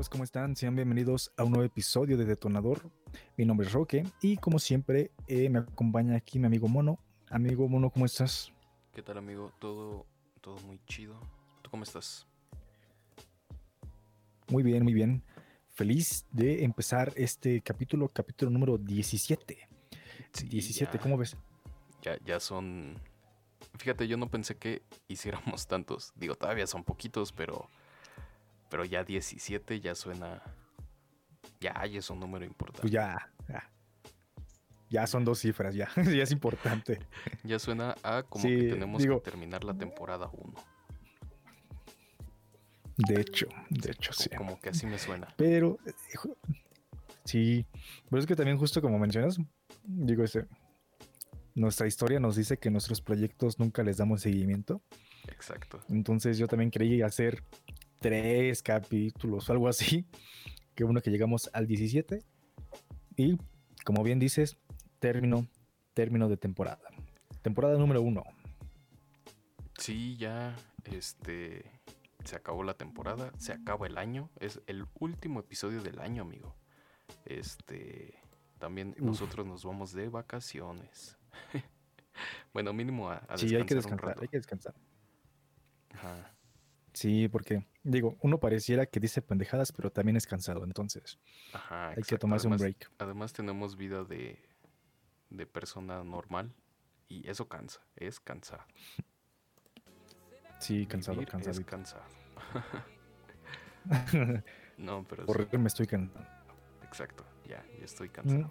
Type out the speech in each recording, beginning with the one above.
amigos? ¿Cómo están? Sean bienvenidos a un nuevo episodio de Detonador. Mi nombre es Roque y como siempre eh, me acompaña aquí mi amigo Mono. Amigo Mono, ¿cómo estás? ¿Qué tal amigo? Todo, todo muy chido. ¿Tú cómo estás? Muy bien, muy bien. Feliz de empezar este capítulo, capítulo número 17. 17, ¿cómo ves? Ya, ya son... Fíjate, yo no pensé que hiciéramos tantos. Digo, todavía son poquitos, pero pero ya 17 ya suena. Ya, ya es un número importante. Pues ya, ya. son dos cifras, ya. ya es importante. Ya suena a como que tenemos que terminar la temporada 1. De hecho, de hecho, sí. Como que así me suena. Pero, sí. Pero es que también, justo como mencionas, digo, este, nuestra historia nos dice que nuestros proyectos nunca les damos seguimiento. Exacto. Entonces yo también creí hacer tres capítulos o algo así. Que uno que llegamos al 17. Y como bien dices, término, término de temporada. Temporada número uno. Sí, ya este se acabó la temporada, se acaba el año, es el último episodio del año, amigo. Este también nosotros nos vamos de vacaciones. bueno, mínimo a, a sí, hay que descansar, hay que descansar. Ajá. Sí, porque digo, uno pareciera que dice pendejadas, pero también es cansado, entonces hay que tomarse un break. Además tenemos vida de, de persona normal y eso cansa, es cansado. Sí, cansado, cansado. Es cansado. no, pero Por me estoy cansando. Exacto, ya, ya estoy cansado.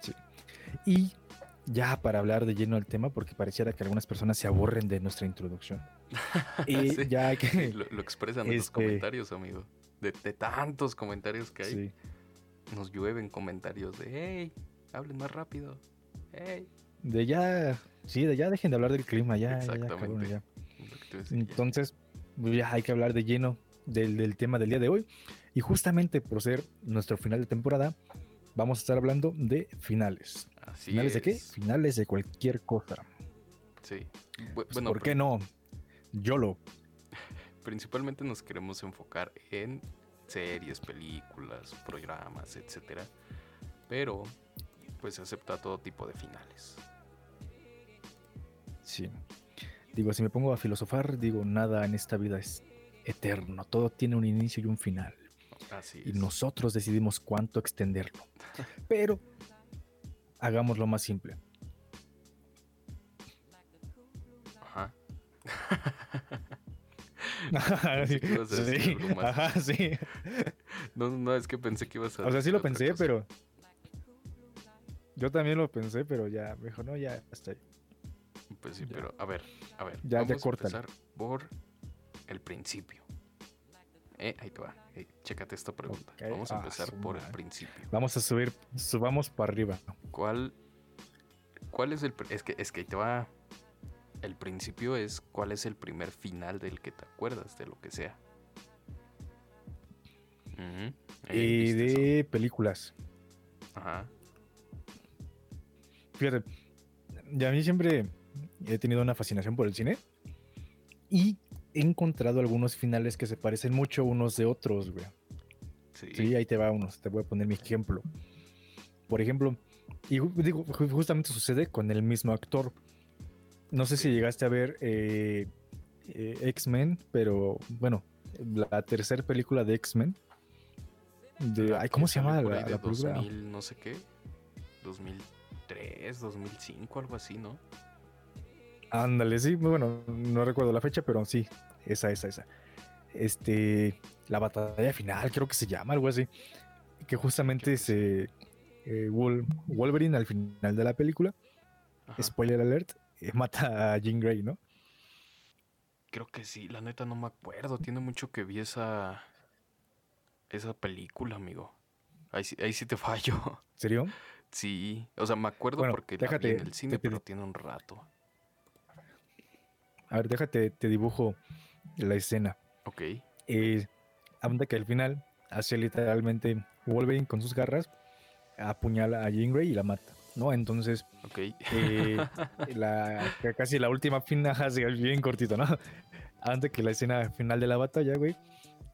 Sí. Y ya para hablar de lleno del tema, porque pareciera que algunas personas se aburren de nuestra introducción. y ya que. Lo, expresan en los este comentarios, amigo. De, tantos comentarios que hay. Nos llueven comentarios de hey, hablen más rápido. Hey. De ya. Sí, de ya dejen de hablar del clima, ya. Exactamente. Entonces, ya hay que hablar de lleno del, del tema del día de hoy. Y justamente por ser nuestro final de temporada, vamos a estar hablando de finales. ¿Finales de qué? Finales de cualquier cosa. Sí. Pues, bueno, ¿por qué no? YOLO. Principalmente nos queremos enfocar en series, películas, programas, etcétera. Pero, pues acepta todo tipo de finales. Sí. Digo, si me pongo a filosofar, digo, nada en esta vida es eterno. Todo tiene un inicio y un final. Así es. Y nosotros decidimos cuánto extenderlo. Pero hagámoslo más simple. Ajá. sí, Ajá, sí. No, no, es que pensé que ibas a. O sea, sí lo pensé, pero. Yo también lo pensé, pero ya, mejor no, ya hasta ahí. Pues sí, pero a ver, a ver. Ya, vamos a empezar por el principio. Eh, ahí te va. Chécate esta pregunta. Vamos a ah, empezar por el principio. Vamos a subir, subamos para arriba. ¿Cuál, cuál es el... Es que, es que te va... El principio es cuál es el primer final del que te acuerdas, de lo que sea. y de películas. Ajá. Fíjate, ya a mí siempre he tenido una fascinación por el cine. Y he encontrado algunos finales que se parecen mucho unos de otros, güey. Sí. ahí te va unos. Te voy a poner mi ejemplo. Por ejemplo, y digo, justamente sucede con el mismo actor. No sé si llegaste a ver eh, eh, X-Men, pero bueno, la tercera película de X-Men. ¿Cómo se llama la, la 2000, no sé qué. 2003, 2005, algo así, ¿no? Ándale, sí, bueno, no recuerdo la fecha, pero sí, esa, esa, esa. Este, la batalla final, creo que se llama, algo así. Que justamente se. Eh, Wolverine al final de la película, spoiler alert, eh, mata a Jean Grey, ¿no? Creo que sí, la neta no me acuerdo. Tiene mucho que vi esa. Esa película, amigo. Ahí, ahí sí te fallo. ¿Serio? Sí, o sea, me acuerdo porque déjate, en el cine, pero tiene un rato. A ver, déjate, te dibujo la escena. Ok. Eh, que al final hace literalmente Wolverine con sus garras, apuñala a Jean Grey y la mata, ¿no? Entonces, okay. Eh, la, casi la última final, bien cortito, ¿no? Antes que la escena final de la batalla, güey,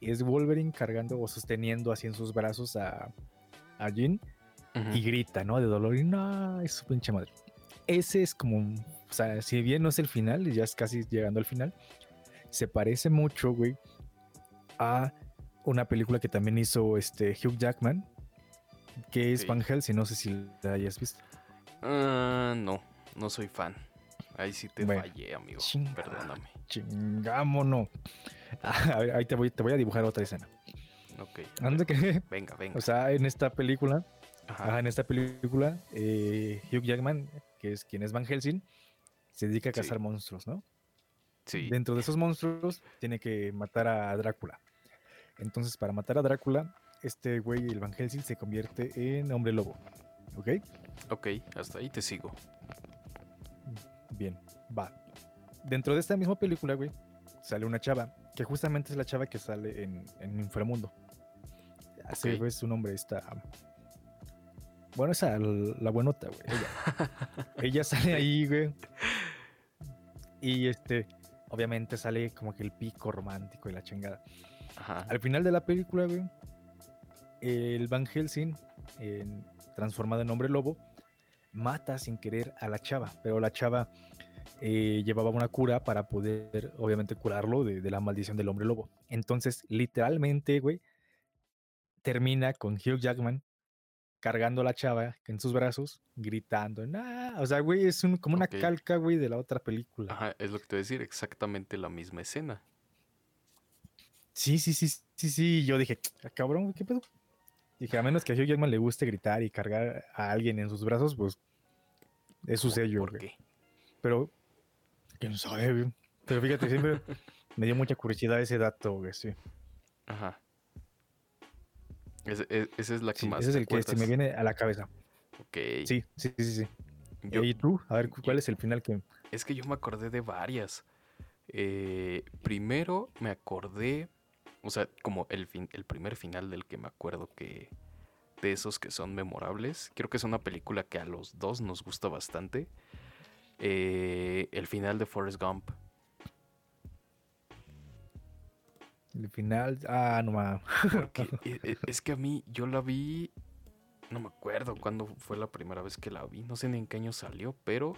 es Wolverine cargando o sosteniendo así en sus brazos a, a Jean y grita, ¿no? De dolor y no, es su pinche madre. Ese es como, o sea, si bien no es el final, ya es casi llegando al final, se parece mucho, güey, a una película que también hizo este Hugh Jackman, que es Van Helsing, no sé si la hayas visto. Ah, no, no soy fan. Ahí sí te fallé, amigo. Perdóname. Chingámonos. ahí te voy, te voy a dibujar otra escena. Ok. que, venga, venga. O sea, en esta película, en esta película, eh, Hugh Jackman, que es quien es Van Helsing, se dedica a cazar monstruos, ¿no? Sí. Dentro de esos monstruos tiene que matar a Drácula. Entonces, para matar a Drácula, este güey, el Van Helsing, se convierte en hombre lobo. ¿Ok? Ok, hasta ahí te sigo. Bien, va. Dentro de esta misma película, güey, sale una chava, que justamente es la chava que sale en, en Inframundo. Así es su nombre, está. Bueno, esa, la buenota, güey. Ella, sale ahí, güey. Y este, obviamente sale como que el pico romántico y la chingada. Al final de la película, güey, el Van Helsing, transformado en hombre lobo, mata sin querer a la chava, pero la chava eh, llevaba una cura para poder, obviamente, curarlo de, la maldición del hombre lobo. Entonces, literalmente, güey, termina con Hugh Jackman cargando a la chava en sus brazos, gritando, O sea, güey, es como una calca, güey, de la otra película. Ajá, es lo que te voy a decir, exactamente la misma escena. Sí, sí, sí, sí, sí. Yo dije, ah, cabrón, ¿qué pedo? Dije, a menos que a Hugh Jackman le guste gritar y cargar a alguien en sus brazos, pues es su sello. ¿Por qué? Pero, quién sabe, güey. Pero fíjate, siempre me dio mucha curiosidad ese dato, güey, sí. Ajá. Ese, e, es la que más. Ese es el que se me viene a la cabeza. Ok. Sí, sí, sí, sí. ¿Y tú? A ver, ¿cuál es el final que.? Es que yo me acordé de varias. Eh, primero me acordé o sea, como el, fin, el primer final del que me acuerdo que... De esos que son memorables. Creo que es una película que a los dos nos gusta bastante. Eh, el final de Forrest Gump. El final, ah, no mames. E, e, es que a mí, yo la vi, no me acuerdo cuándo fue la primera vez que la vi, no sé ni en qué año salió, pero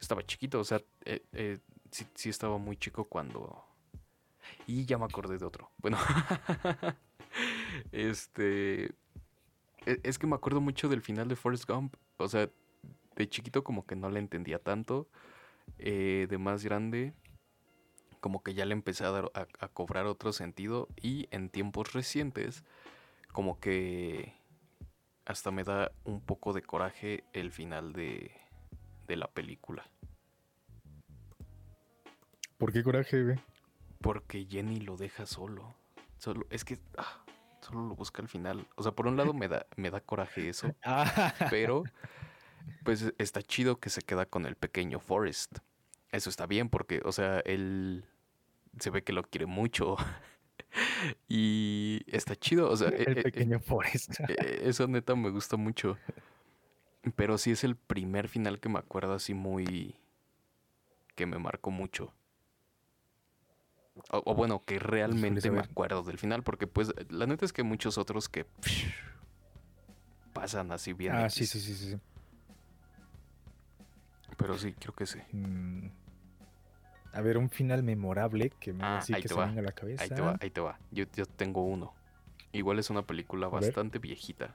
estaba chiquito, o sea, eh, eh, sí, sí, estaba muy chico cuando, y ya me acordé de otro. Bueno, este. E, es que me acuerdo mucho del final de Forrest Gump. O sea, de chiquito como que no le entendía tanto. Eh, de más grande, como que ya le empecé a, dar, a, cobrar otro sentido. Y en tiempos recientes, como que hasta me da un poco de coraje el final de, de la película. ¿Por qué coraje, güey? Porque Jenny lo deja solo. Solo, es que ah, solo lo busca al final. O sea, por un lado me da, me da coraje eso. Ah. pero, pues está chido que se queda con el pequeño Forrest. Eso está bien porque, o sea, él se ve que lo quiere mucho. y está chido, o sea. El eh, eh, pequeño Forrest. Eh, eso neta me gusta mucho. Pero sí es el primer final que me acuerdo así muy... que me marcó mucho. O, bueno, que realmente me acuerdo del final, porque pues la neta es que muchos otros que pasan así bien. Ah, sí, sí, sí, sí. Pero sí, creo que sí. Mm. A ver, un final memorable que me ah, que se venga a la cabeza. Ahí te va, ahí te va. Yo, tengo uno. Igual es una película bastante viejita.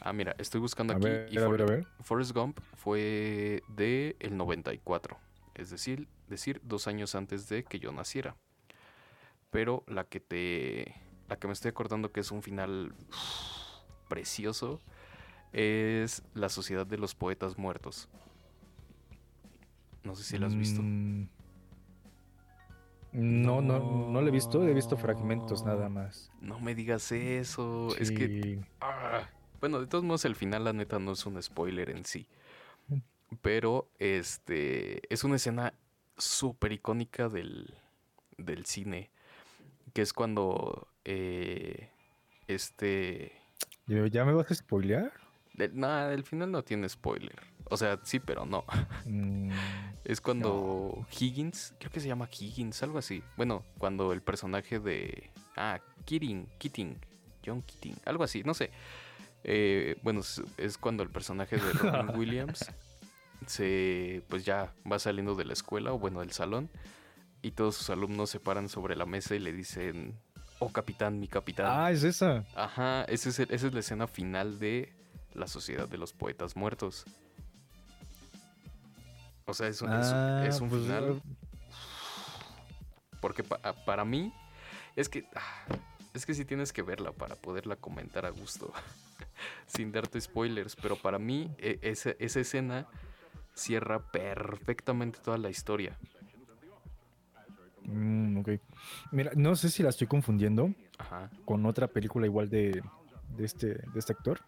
Ah, mira, estoy buscando aquí. y a ver, a ver. Forrest Gump fue de el 94 es decir, decir dos años antes de que yo naciera. Pero la que te, la que me estoy acordando que es un final precioso es La Sociedad de los Poetas Muertos. No sé si la has visto. Mm, no, no, no, la he visto, he visto fragmentos nada más. No me digas eso, es que... Ah, bueno, de todos modos el final la neta no es un spoiler en sí. Pero este es una escena súper icónica del, del, cine. Que es cuando eh, este. ¿Ya me vas a spoilear? nada, el final no tiene spoiler. O sea, sí, pero no. Mm, es cuando Higgins, creo que se llama Higgins, algo así. Bueno, cuando el personaje de, Ah, Keating, Keating, John Keating, algo así, no sé. Eh, bueno, es, cuando el personaje de Robin Williams se, pues ya va saliendo de la escuela o bueno, del salón y todos sus alumnos se paran sobre la mesa y le dicen, oh capitán, mi capitán. Ah, es esa. Ajá, esa es, esa es la escena final de la Sociedad de los Poetas Muertos. O sea, es, un ah, pues, final. Porque para mí, es que. Ah, es que sí tienes que verla para poderla comentar a gusto. sin darte spoilers. Pero para mí, e, esa, esa escena cierra perfectamente toda la historia. Mm, ok. Mira, no sé si la estoy confundiendo con otra película igual de, de, este, de este actor.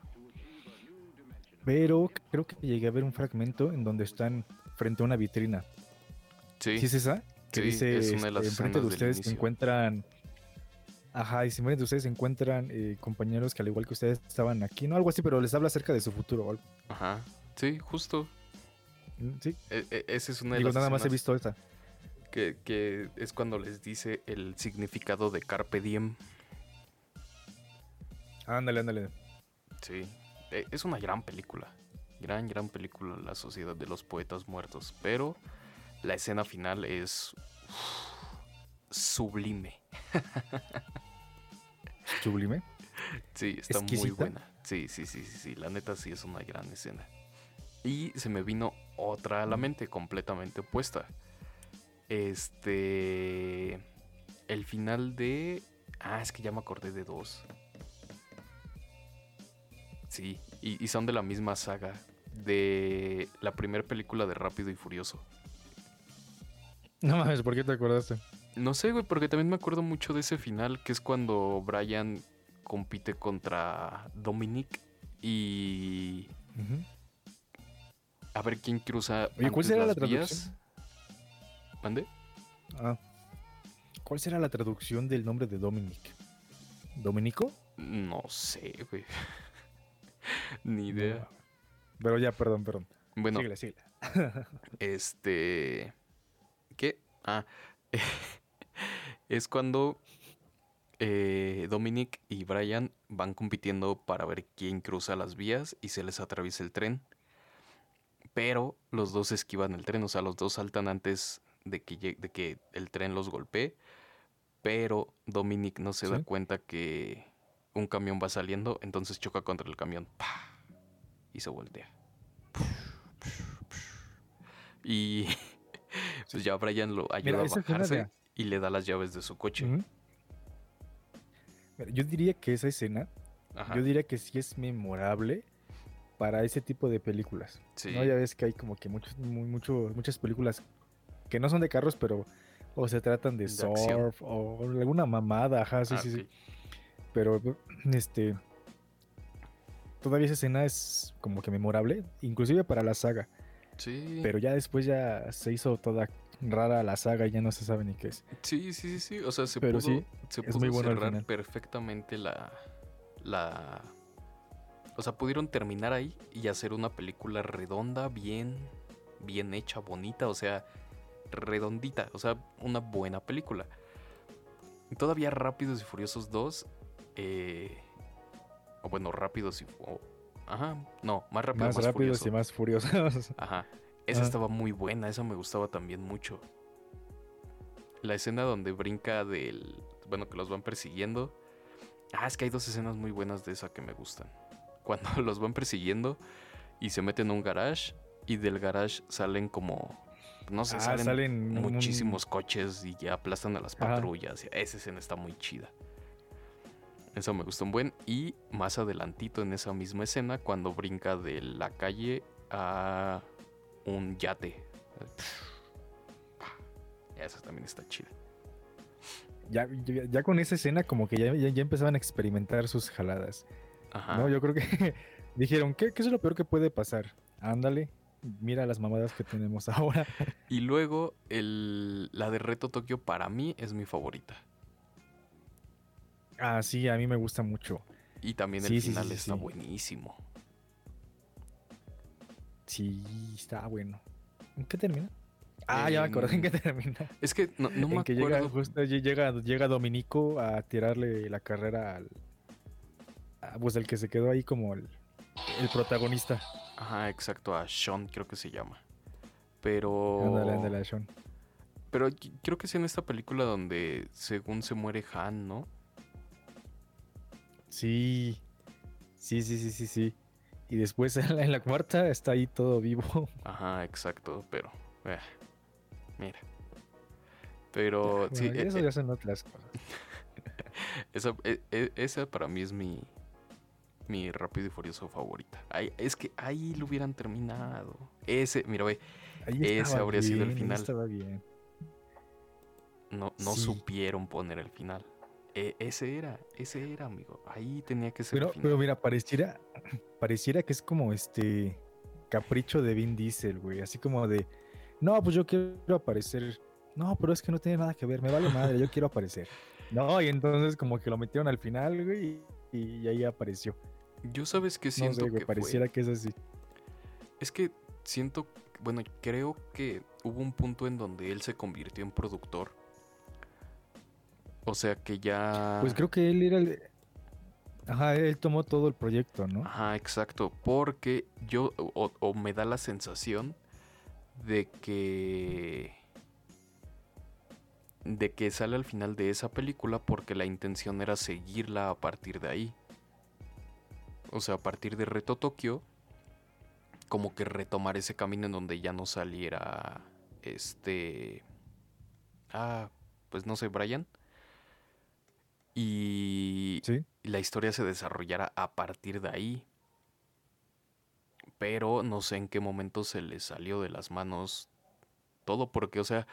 Pero creo que llegué a ver un fragmento en donde están frente a una vitrina. Sí. ¿Sí es esa? Que dice, es una de las este, enfrente de ustedes se encuentran... Ajá, y si de ustedes se encuentran eh, compañeros que al igual que ustedes estaban aquí, ¿no? Algo así, pero les habla acerca de su futuro o algo. Ajá, sí, justo. Mm, sí. E, e, esa es una de Digo, nada más he visto esta. Que, que es cuando les dice el significado de Carpe Diem. Ándale, ándale. Sí, e, es una gran película. Gran, gran película, La Sociedad de los Poetas Muertos. Pero la escena final es sublime. ¿Sublime? Sí, está muy buena. Sí, sí, sí, sí, sí. La neta sí es una gran escena. Y se me vino otra a la mente, completamente opuesta. Este. El final de. Ah, es que ya me acordé de dos. Sí, y, son de la misma saga. De la primera película de Rápido y Furioso. No mames, ¿por qué te acordaste? No sé, güey, porque también me acuerdo mucho de ese final, que es cuando Brian compite contra Dominic y. A ver quién cruza. Oye, ¿cuál será la traducción? ¿Mande? Ah. ¿Cuál será la traducción del nombre de Dominic? ¿Dominico? No sé, güey. Ni idea. Pero ya, perdón, perdón. Bueno. Síguele, síguele. este. ¿Qué? Ah. es cuando eh, Dominic y Brian van compitiendo para ver quién cruza las vías y se les atraviesa el tren. Pero los dos esquivan el tren, o sea, los dos saltan antes de que, de que el tren los golpee. Pero Dominic no se da cuenta que un camión va saliendo, entonces choca contra el camión y se voltea. Y pues ya Brian lo ayuda a bajarse y le da las llaves de su coche. Yo diría que esa escena, yo diría que sí es memorable para ese tipo de películas. ¿no? Ya ves que hay como que muchos, mucho, muchas películas que no son de carros, pero o se tratan de, surf o alguna mamada, ajá, sí, ah, sí, sí. Pero, este. Todavía esa escena es como que memorable, inclusive para la saga. Sí. Pero ya después ya se hizo toda rara la saga y ya no se sabe ni qué es. Sí, sí, sí, sí. O sea, se pudo, sí, se pudo muy cerrar perfectamente la, la. O sea, pudieron terminar ahí y hacer una película redonda, bien, bien hecha, bonita, o sea, redondita, o sea, una buena película. Todavía Rápidos y Furiosos 2 eh, o bueno, rápidos y. ajá, no, más rápidos, más, rápidos y más furiosos. Ajá, esa estaba muy buena, esa me gustaba también mucho. La escena donde brinca del. Bueno, que los van persiguiendo. Ah, es que hay dos escenas muy buenas de esa que me gustan. Cuando los van persiguiendo y se meten en un garage y del garage salen como. No sé, ah, salen, muchísimos coches y ya aplastan a las patrullas. Esa escena está muy chida. Eso me gustó un buen. Y más adelantito en esa misma escena, cuando brinca de la calle a un yate. Eso también está chido. Ya, ya, con esa escena como que ya, ya, empezaban a experimentar sus jaladas. No, yo creo que dijeron, ¿qué, ¿qué, es lo peor que puede pasar? Ándale, mira las mamadas que tenemos ahora. Y luego el, la de Reto Tokio para mí es mi favorita. Ah, sí, a mí me gusta mucho. Y también el final está buenísimo. Sí, está bueno. ¿En qué termina? Ah, ya me acordé en que termina. Es que no, no me que acuerdo. Llega, llega, Dominico a tirarle la carrera al. pues el que se quedó ahí como el, el protagonista. Ajá, exacto, a Sean creo que se llama. Pero. Ándale, ándale, a Sean. Pero creo que es en esta película donde según se muere Han, ¿no? Sí. Sí, sí, sí, sí, sí. Y después en la, cuarta está ahí todo vivo. Ajá, exacto, pero... Eh, mira. Pero... sí, eh, eso eh, ya son otras cosas. esa, esa para mí es mi... Mi rápido y furioso favorita. es que ahí lo hubieran terminado. Ese, mira, ve. Ese habría sido el final. Estaba bien. No, no supieron poner el final. E, ese era, ese era, amigo. Ahí tenía que ser. Pero, pero mira, pareciera, pareciera que es como este capricho de Vin Diesel, güey. Así como de, no, pues yo quiero aparecer. No, pero es que no tiene nada que ver, me vale madre, yo quiero aparecer. No, y entonces como que lo metieron al final, güey, y, ahí apareció. Yo sabes que siento que pareciera que es así. Es que siento, bueno, creo que hubo un punto en donde él se convirtió en productor o sea que ya. Pues creo que él era el. Ajá, él tomó todo el proyecto, ¿no? Ajá, exacto. Porque yo. O, me da la sensación de que. De que sale al final de esa película porque la intención era seguirla a partir de ahí. O sea, a partir de Reto Tokio. Como que retomar ese camino en donde ya no saliera. Este. Ah, pues no sé, Brian y la historia se desarrollara a partir de ahí. Pero no sé en qué momento se le salió de las manos todo, porque, o sea,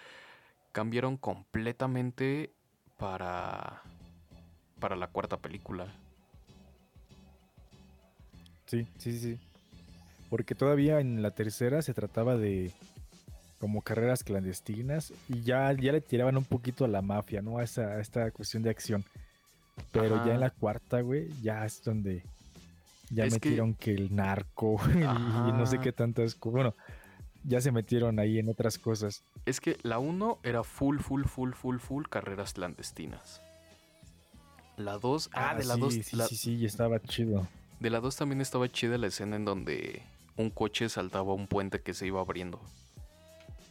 cambiaron completamente para, para la cuarta película. Sí, sí, sí. Porque todavía en la tercera se trataba de como carreras clandestinas y ya, ya le tiraban un poquito a la mafia, ¿no? A, esa, a esta cuestión de acción. Pero ya en la cuarta, güey, ya es donde ya metieron que... el narco y, no sé qué tantas Bueno, ya se metieron ahí en otras cosas. Es que la 1 era full, full, full, full, full carreras clandestinas. La 2, ah, de la 2. Sí, sí, sí, estaba chido. De la 2 también estaba chida la escena en donde un coche saltaba un puente que se iba abriendo.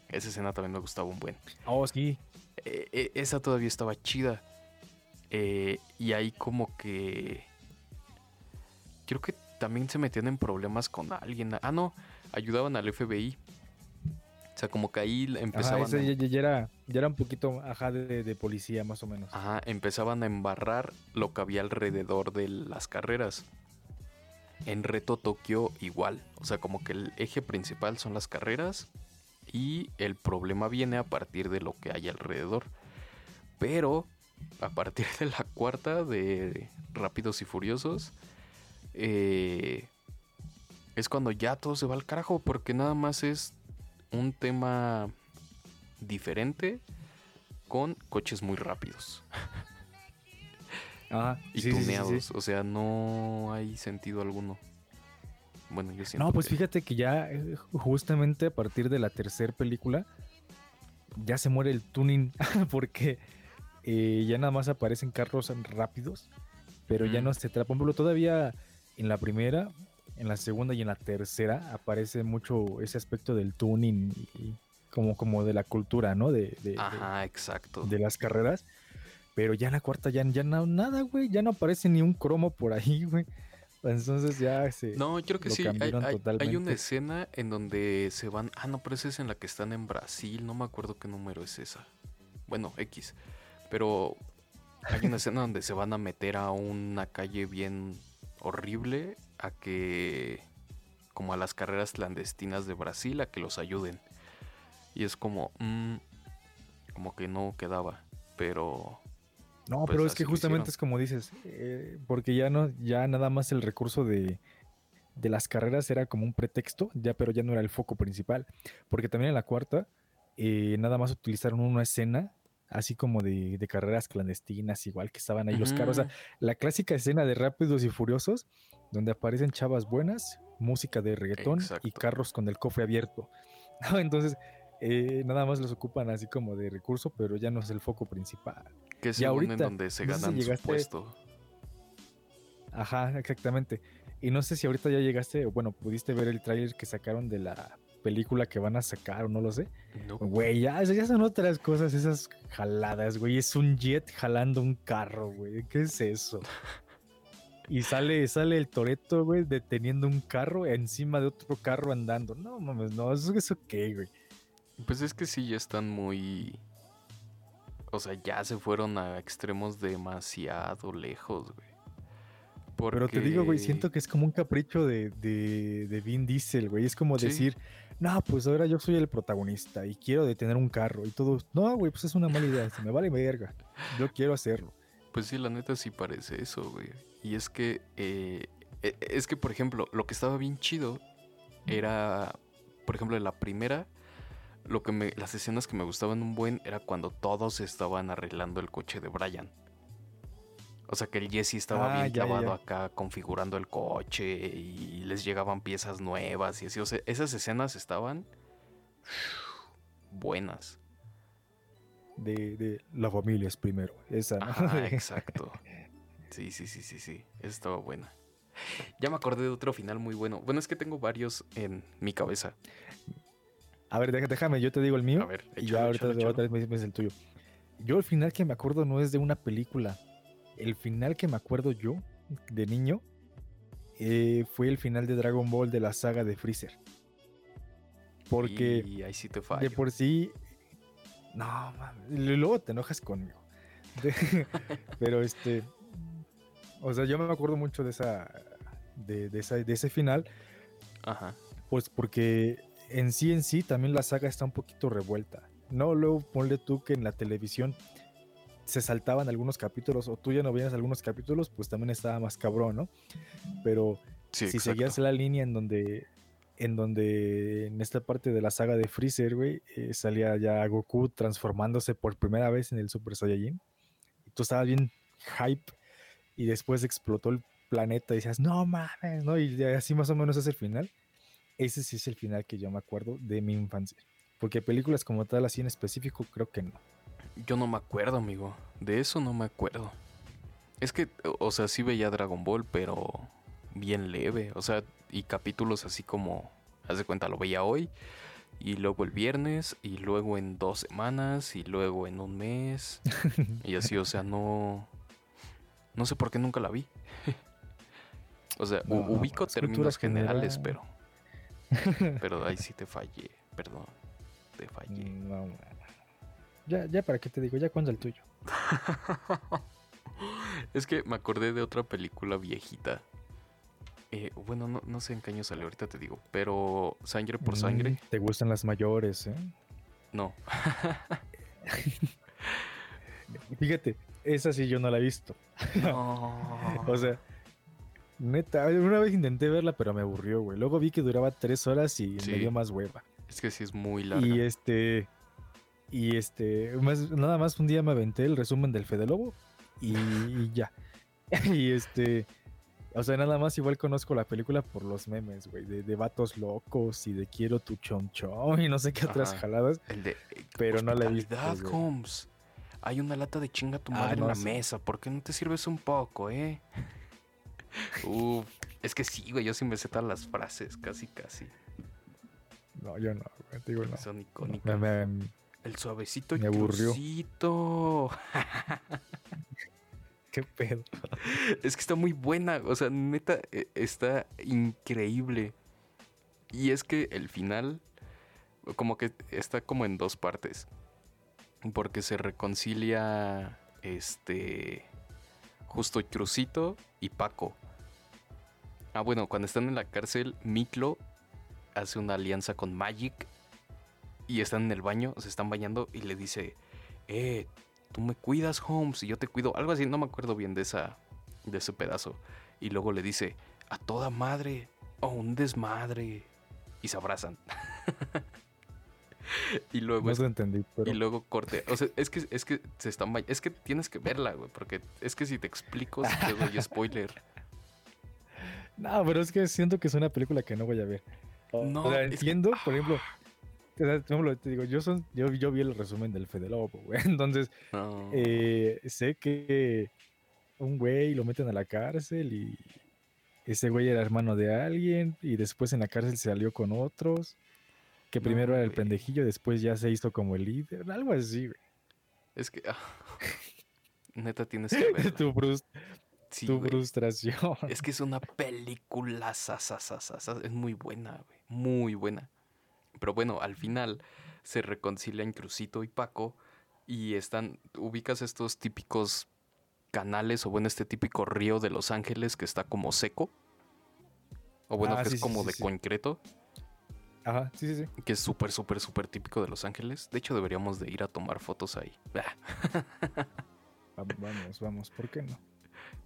Esa escena también me gustaba un buen. Oh, sí. E, e, esa todavía estaba chida. Eh, y ahí como que... Creo que también se metían en problemas con alguien. Ah, no, ayudaban al FBI. O sea, como que ahí empezaban... Ajá, ya, era, ya era un poquito, ajá, de, policía más o menos. Ajá, empezaban a embarrar lo que había alrededor de las carreras. En Reto Tokio igual. O sea, como que el eje principal son las carreras y el problema viene a partir de lo que hay alrededor. Pero a partir de la cuarta de Rápidos y Furiosos, eh, es cuando ya todo se va al carajo, porque nada más es un tema diferente con coches muy rápidos. Ah, y tuneados, o sea, no hay sentido alguno. Bueno, yo siento No, pues fíjate que ya eh, justamente a partir de la tercera película ya se muere el tuning porque eh, ya nada más aparecen carros rápidos, pero ya no se trata. Por ejemplo, todavía en la primera, en la segunda y en la tercera aparece mucho ese aspecto del tuning y, como, como de la cultura, ¿no? De, Ajá, exacto. De las carreras. Pero ya en la cuarta ya, ya no, nada, güey. Ya no aparece ni un cromo por ahí, güey. Entonces ya se. No, creo que sí. Hay, hay, una escena en donde se van. Ah, no, pero esa es en la que están en Brasil. No me acuerdo qué número es esa. Bueno, X. Pero hay una escena donde se van a meter a una calle bien horrible a que como a las carreras clandestinas de Brasil a que los ayuden. Y es como mm, como que no quedaba, pero no, pues pero es que justamente es como dices, eh, porque ya no, ya nada más el recurso de, de, las carreras era como un pretexto, ya, pero ya no era el foco principal. Porque también en la cuarta, eh, nada más utilizaron una escena así como de, carreras clandestinas, igual que estaban ahí los carros. O sea, la clásica escena de Rápidos y Furiosos, donde aparecen chavas buenas, música de reggaetón y carros con el cofre abierto. Entonces, eh, nada más los ocupan así como de recurso, pero ya no es el foco principal. Que es ahorita, en donde se ganan su puesto. Ajá, exactamente. Y no sé si ahorita ya llegaste, o bueno, pudiste ver el tráiler que sacaron de la película que van a sacar, o no lo sé. Güey, ya, ya son otras cosas, esas jaladas, güey. Es un jet jalando un carro, güey. ¿Qué es eso? Y sale, sale el Toreto, güey, deteniendo un carro encima de otro carro andando. No mames, no, eso, eso qué, güey. Pues es que sí, ya están muy. O sea, ya se fueron a extremos demasiado lejos, güey. Pero te digo, güey, siento que es como un capricho de, de, de Vin Diesel, güey. Es como decir, no, pues ahora yo soy el protagonista y quiero detener un carro. Y todos, no, güey, pues es una mala idea. Se me vale verga. Yo quiero hacerlo. Pues sí, la neta sí parece eso, güey. Y es que, eh, e, es que, por ejemplo, lo que estaba bien chido era, por ejemplo, la primera, lo que me, las escenas que me gustaban un buen era cuando todos estaban arreglando el coche de Brian. O sea que el Jesse estaba ah, bien clavado acá configurando el coche y les llegaban piezas nuevas y así. O sea, esas escenas estaban buenas. De, la familia es primero. Esa, exacto. Sí, sí, sí, sí, sí. Esa estaba buena. Ya me acordé de otro final muy bueno. Bueno, es que tengo varios en mi cabeza. A ver, déjame, yo te digo el mío. A ver, y yo ahorita otra vez me dices el tuyo. Yo el final que me acuerdo no es de una película. El final que me acuerdo yo de niño eh, fue el final de Dragon Ball de la saga de Freezer. Porque y ahí sí te de por sí. No, luego te enojas conmigo. pero este. O sea, yo me acuerdo mucho de esa. De, esa, de ese final. Ajá. Pues porque en sí en sí también la saga está un poquito revuelta. No, luego ponle tú que en la televisión se saltaban algunos capítulos o tú ya no veías algunos capítulos, pues también estaba más cabrón, ¿no? Pero si seguías la línea en donde en donde en esta parte de la saga de Freezer, güey, eh, salía ya Goku transformándose por primera vez en el Super Saiyajin. Y tú estabas bien hype y después explotó el planeta y decías, no mames, ¿no? Y así más o menos es el final. Ese sí es el final que yo me acuerdo de mi infancia. Porque películas como tal, así en específico, creo que no. Yo no me acuerdo, amigo. De eso no me acuerdo. Es que, o sea, sí veía Dragon Ball, pero bien leve. O sea, y capítulos así como, haz de cuenta, lo veía hoy. Y luego el viernes, y luego en dos semanas, y luego en un mes. y así, o sea, no. No sé por qué nunca la vi. o sea, ubico términos generales, pero Pero ahí sí te fallé, perdón. Te fallé. No, ya, ya, ¿para qué te digo? Ya cuando el tuyo. es que me acordé de otra película viejita. Eh, bueno, no, no, sé en qué año salió, ahorita te digo. Pero Sangre por Sangre. Mm, ¿Te gustan las mayores, eh? No. Fíjate, esa sí yo no la he visto. No. o sea, Neta, una vez intenté verla, pero me aburrió, güey. Luego vi que duraba tres horas y me dio más hueva. Es que sí es muy larga. Y este. Y este. nada más un día me aventé el resumen del Fede Lobo y, ya. y este. O sea, nada más igual conozco la película por los memes, güey, de, de, vatos locos y de quiero tu chonchón y no sé qué otras jaladas. El de, pero no la he visto. Holmes. Hay una lata de chinga tu ah, madre en la mesa. ¿Por qué no te sirves un poco, eh? Uf, es que sí, güey, yo sí me sé todas las frases, casi, casi. No, yo no, güey, digo no. Son icónicas. El suavecito y me aburrió. Qué pedo. Es que está muy buena, o sea, neta, e, está increíble. Y es que el final, como que está como en dos partes. Porque se reconcilia, este, justo Crucito y Paco. Ah, bueno, cuando están en la cárcel, Miklo hace una alianza con Magic y están en el baño, se están bañando y le dice, eh, tú me cuidas, Holmes, y yo te cuido. Algo así, no me acuerdo bien de, esa, de ese pedazo. Y luego le dice, a toda madre, o un desmadre. Y se abrazan. y luego entendí, y luego corte o sea es que es que se están es que tienes que verla güey porque es que si te explico si te doy spoiler no, pero es que siento que es una película que no voy a ver. No, o sea, entiendo, por ejemplo, te digo, yo, son, yo, yo vi el resumen del Fede Lobo, güey. Entonces, eh, sé que un güey lo meten a la cárcel y ese güey era hermano de alguien y después en la cárcel se salió con otros. Que primero era el pendejillo, después ya se hizo como el líder, algo así, güey. Es que. Ah, neta tienes que ver. tu, tu frustración. Es que es una película. Es muy buena, güey. Muy buena. Pero bueno, al final se reconcilian Crucito y Paco. Y están. Ubicas estos típicos canales, o bueno, este típico río de Los Ángeles que está como seco. O bueno, ah, que es como de concreto. Ajá, sí, sí, sí. Que es súper, súper, súper típico de Los Ángeles. De hecho, deberíamos de ir a tomar fotos ahí. vamos, vamos, ¿por qué no?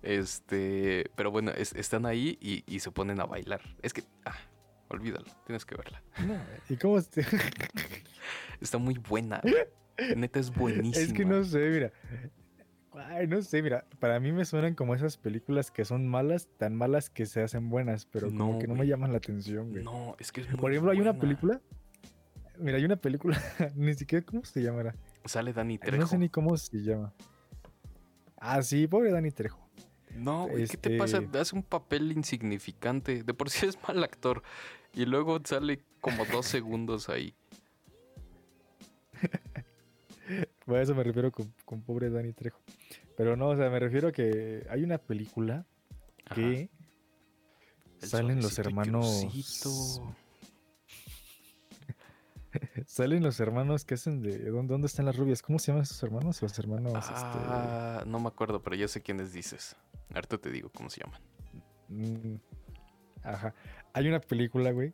Este, pero bueno, están ahí y, se ponen a bailar. Es que, ah, olvídalo, tienes que verla. ¿Y cómo este? Está muy buena. Neta es buenísima. Es que no sé, mira. Ay, no sé, mira, para mí me suenan como esas películas que son malas, tan malas que se hacen buenas, pero como que no me llaman la atención, güey. No, es que es Por ejemplo, hay una película, mira, hay una película, ni siquiera cómo se llamará. Sale Dani Trejo. No sé ni cómo se llama. Ah, sí, pobre Dani Trejo. No, güey, ¿qué te pasa? Este Hace un papel insignificante. De por sí es mal actor. Y luego sale como dos segundos ahí. Por eso me refiero con, pobre Dani Trejo. Pero no, o sea, me refiero a que hay una película que salen los hermanos. Salen los hermanos que hacen de. ¿dónde, están las rubias? ¿Cómo se llaman esos hermanos? Los hermanos. Este ah, no me acuerdo, pero ya sé quiénes dices. Ahorita te digo cómo se llaman. Mm, ajá. Hay una película, güey,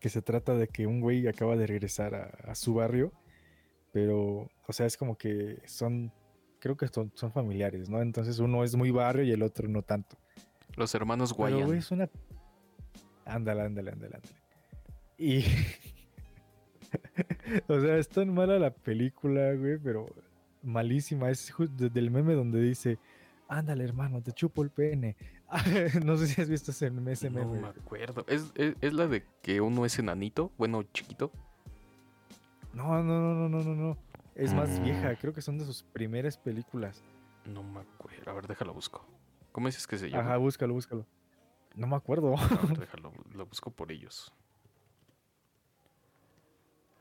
que se trata de que un güey acaba de regresar a, su barrio, pero, o sea, es como que son. Creo que son, son, familiares, ¿no? Entonces uno es muy barrio y el otro no tanto. Los hermanos Guayan. Pero, güey, es una. Ándale, ándale, ándale, ándale. Y. o sea, es tan mala la película, güey, pero malísima. Es desde el meme donde dice, ándale hermano, te chupo el pene. no sé si has visto ese, meme. No me acuerdo. ¿Es, ¿Es, la de que uno es enanito? Bueno, chiquito. No, no, no, no, no, no, no. Es más vieja, mm. creo que son de sus primeras películas. No me acuerdo. A ver, déjalo busco. ¿Cómo dices que se llama? Ajá, búscalo, búscalo. No me acuerdo. déjalo, lo busco por ellos.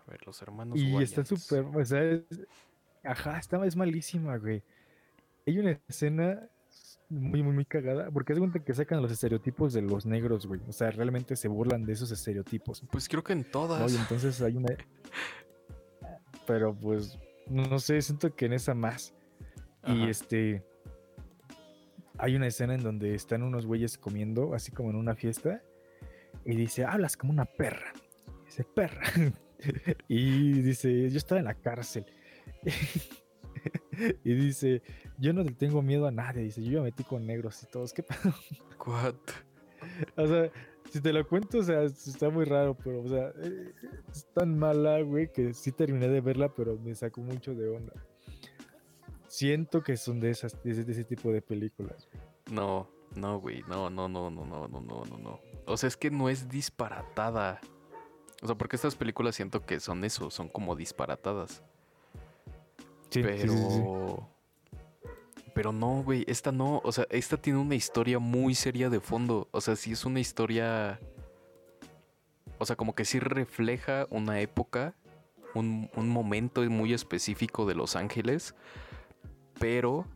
A ver, los hermanos. Y está súper. O sea, es, ajá, está, es malísima, güey. Hay una escena muy, muy, muy cagada, porque es cuenta que sacan los estereotipos de los negros, güey. O sea, realmente se burlan de esos estereotipos. Pues creo que en todas. entonces hay una. Pero pues, no sé, siento que en esa más. Y este. Hay una escena en donde están unos güeyes comiendo, así como en una fiesta, y dice: Hablas como una perra. dice, perra. y dice, yo estaba en la cárcel. y dice, yo no le tengo miedo a nadie. Dice, yo me metí con negros y todos. ¿Qué pedo? What? O sea, si te lo cuento, o sea, está muy raro, pero, o sea, es tan mala, güey, que sí terminé de verla, pero me sacó mucho de onda. Siento que son de esas, de ese, tipo de películas. No, no, güey, no, no, no, no, no, no, no, no. O sea, es que no es disparatada. O sea, porque estas películas siento que son eso, son como disparatadas. Sí, pero. pero no, güey, esta no. O sea, esta tiene una historia muy seria de fondo. O sea, sí es una historia. O sea, como que sí refleja una época, un, un momento muy específico de Los Ángeles. Pero.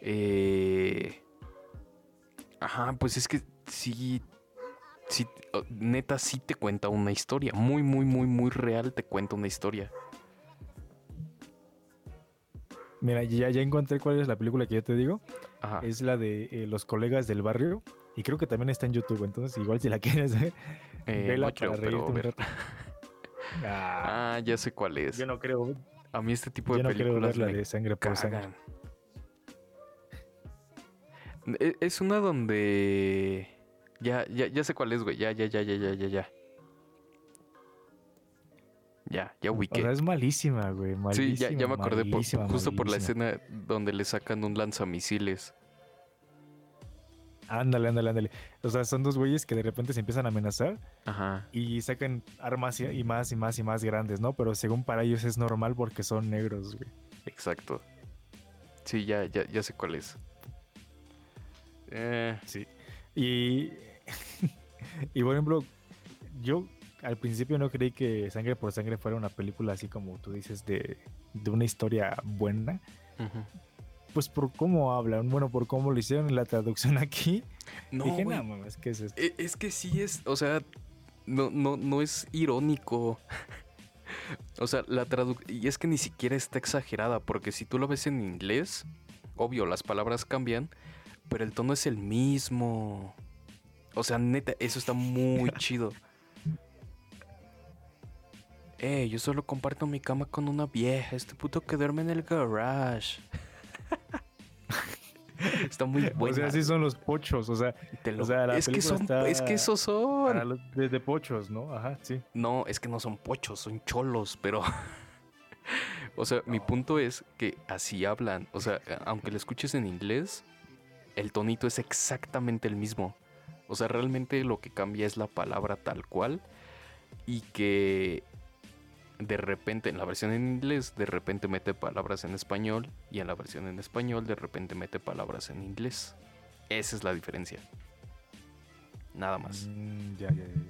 Eh, ajá, pues es que sí neta sí te cuenta una historia. Muy, muy, muy, muy real te cuenta una historia. Mira, ya, ya encontré cuál es la película que yo te digo. Es la de eh, Los colegas del barrio. Y creo que también está en YouTube. Entonces, igual si la quieres ver, eh, no creo, pero ah, ah, ya sé cuál es. Yo no creo. A mí este tipo de películas. la de sangre por sangre. E, es una donde ya, ya, ya sé cuál es, güey. Ya, ya, ya, ya, ya, ya, ya. Ya, ya ubiqué. O sea, es malísima, güey. sí, ya, ya me acordé justo por la escena donde le sacan un lanzamisiles. Ándale, ándale, ándale. O sea, son dos güeyes que de repente se empiezan a amenazar y sacan armas y más y más y más grandes, ¿no? Pero según para ellos es normal porque son negros, güey. Exacto. Sí, ya, ya, ya sé cuál es. Eh. Sí. Y, y por ejemplo, yo al principio no creí que Sangre por Sangre fuera una película así como tú dices de, de una historia buena. Pues por cómo hablan, bueno, por cómo lo hicieron en la traducción aquí. No, dije, es que es e, Es que sí es, o sea, no, no, no es irónico. o sea, la traducción. Y es que ni siquiera está exagerada, porque si tú lo ves en inglés, obvio, las palabras cambian, pero el tono es el mismo. O sea, neta, eso está muy chido. Eh, yo solo comparto mi cama con una vieja, este puto que duerme en el garage. Está muy bueno. O sea, así son los pochos, o sea, es, que son, es que esos son. Desde pochos, ¿no? Ajá, sí. No, es que no son pochos, son cholos, pero. o sea, mi punto es que así hablan. O sea, aunque lo escuches en inglés, el tonito es exactamente el mismo. O sea, realmente lo que cambia es la palabra tal cual. Y que de repente en la versión en inglés de repente mete palabras en español y en la versión en español de repente mete palabras en inglés. Esa es la diferencia. Nada más. Mm, ya, ya, ya.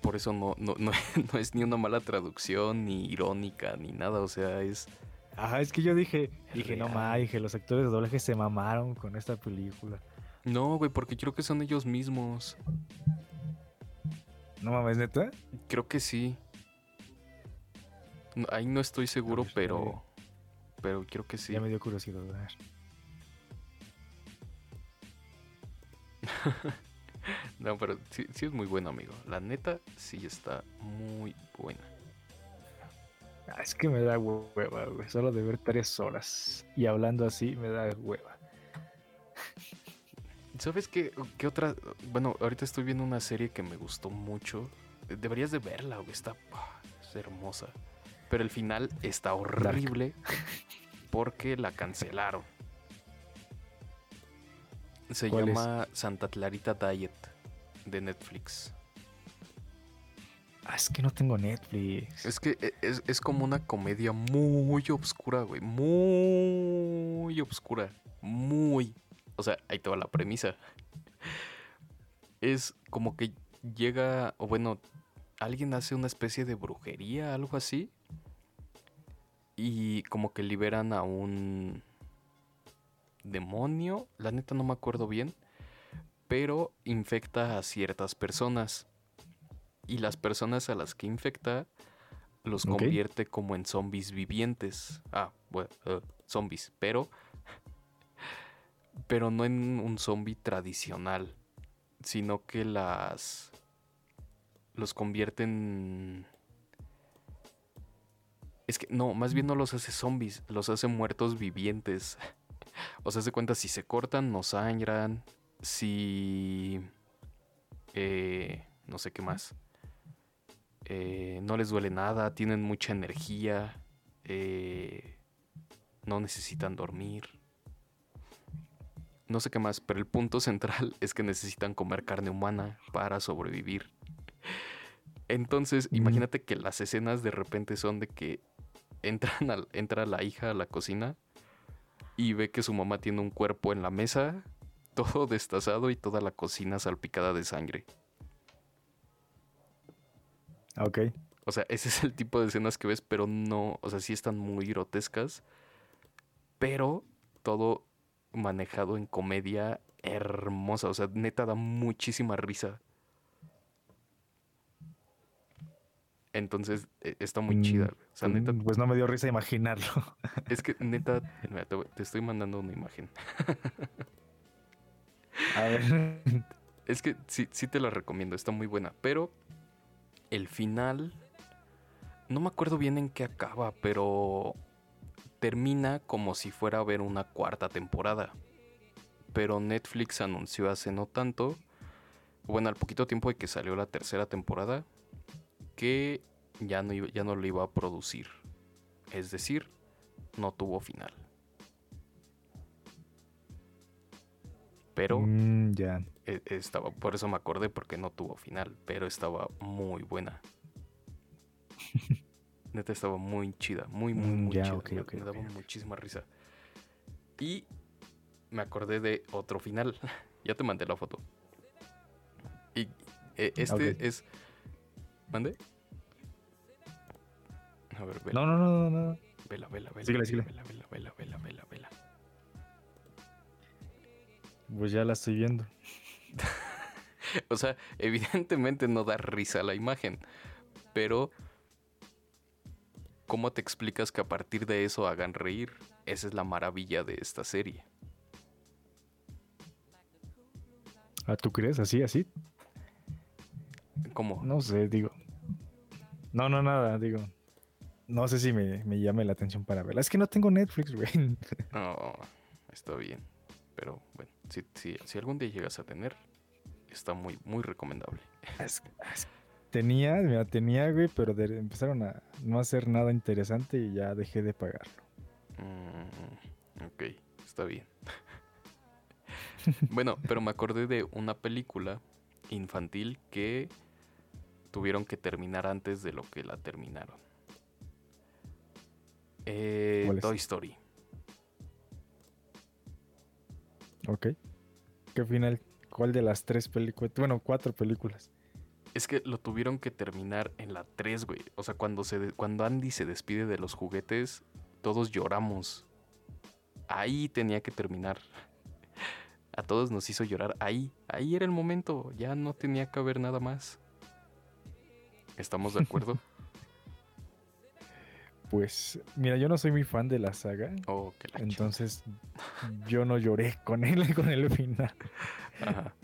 Por eso no, no, no, es ni una mala traducción, ni irónica, ni nada. O sea, es. Ajá, es que yo dije, dije, no más, dije, los actores de doblaje se mamaron con esta película. No, güey, porque creo que son ellos mismos. ¿No mames, neta? Creo que sí. Ahí no estoy seguro, pero. Pero creo que sí. Ya me dio curiosidad. A ver. no, pero sí, es muy bueno, amigo. La neta, sí está muy buena. Ah, es que me da hueva, güey. Solo de ver tres horas. Y hablando así, me da hueva. ¿Sabes qué, qué otra? Bueno, ahorita estoy viendo una serie que me gustó mucho. Deberías de verla, güey. Está ah, es hermosa. Pero el final está horrible porque la cancelaron. Se llama Santa Clarita Diet de Netflix. Ah, es que no tengo Netflix. Es que e, es, es como una comedia muy obscura, güey. Muy obscura. Muy. O sea, ahí te va la premisa. Es como que llega, o bueno, alguien hace una especie de brujería, algo así y como que liberan a un demonio, la neta no me acuerdo bien, pero infecta a ciertas personas. Y las personas a las que infecta los convierte como en zombies vivientes. Ah, bueno, eh, zombies, pero pero no en un zombie tradicional, sino que las los convierten es que no, más bien no los hace zombies, los hace muertos vivientes. o sea, se cuenta si se cortan, no sangran. Si. Eh, no sé qué más. Eh, no les duele nada, tienen mucha energía. Eh, no necesitan dormir. No sé qué más, pero el punto central es que necesitan comer carne humana para sobrevivir. Entonces, imagínate que las escenas de repente son de que entran entra la hija a la cocina y ve que su mamá tiene un cuerpo en la mesa, todo destazado y toda la cocina salpicada de sangre. Ok. O sea, ese es el tipo de escenas que ves, pero no, o sea, sí están muy grotescas, pero todo manejado en comedia hermosa, o sea, neta da muchísima risa. Entonces, e, está muy chida. Mm, o sea, neta, pues no me dio risa imaginarlo. Es que neta, te, estoy mandando una imagen. A ver. Es que sí, sí te la recomiendo, está muy buena. Pero el final, no me acuerdo bien en qué acaba, pero termina como si fuera a haber una cuarta temporada. Pero Netflix anunció hace no tanto, bueno, al poquito tiempo de que salió la tercera temporada, que ya no, ya no lo iba a producir. Es decir, no tuvo final. Pero mm, ya. E, estaba, por eso me acordé porque no tuvo final, pero estaba muy buena. Neta estaba muy chida, muy, muy, mm, muy chida. me, daba muchísima risa. Y me acordé de otro final. ya te mandé la foto. Y e, este es. ¿Mande? A ver, vela. No, no, no, no. Vela, vela, vela. Síguele, síguele. Vela, vela, vela, vela, vela, vela. Pues ya la estoy viendo. o sea, evidentemente no da risa la imagen. Pero. ¿Cómo te explicas que a partir de eso hagan reír? Esa es la maravilla de esta serie. ¿Ah, tú crees? ¿Así, así? ¿Cómo? No sé, digo. No, no, nada, digo. No sé si me, llame la atención para verla. Es que no tengo Netflix, güey. No, está bien. Pero bueno, si, si, algún día llegas a tener, está muy, muy recomendable. tenía, mira, tenía, güey, pero empezaron a no hacer nada interesante y ya dejé de pagarlo. Mm, ok, está bien. bueno, pero me acordé de una película infantil que tuvieron que terminar antes de lo que la terminaron. Eh, Toy Story. Ok. ¿Qué final? ¿Cuál de las tres películas? Bueno, cuatro películas. Es que lo tuvieron que terminar en la 3, güey. O sea, cuando, se cuando Andy se despide de los juguetes, todos lloramos. Ahí tenía que terminar. A todos nos hizo llorar. Ahí, ahí era el momento. Ya no tenía que haber nada más. ¿Estamos de acuerdo? pues, mira, yo no soy muy fan de la saga. Oh, entonces, yo no lloré con él, con el final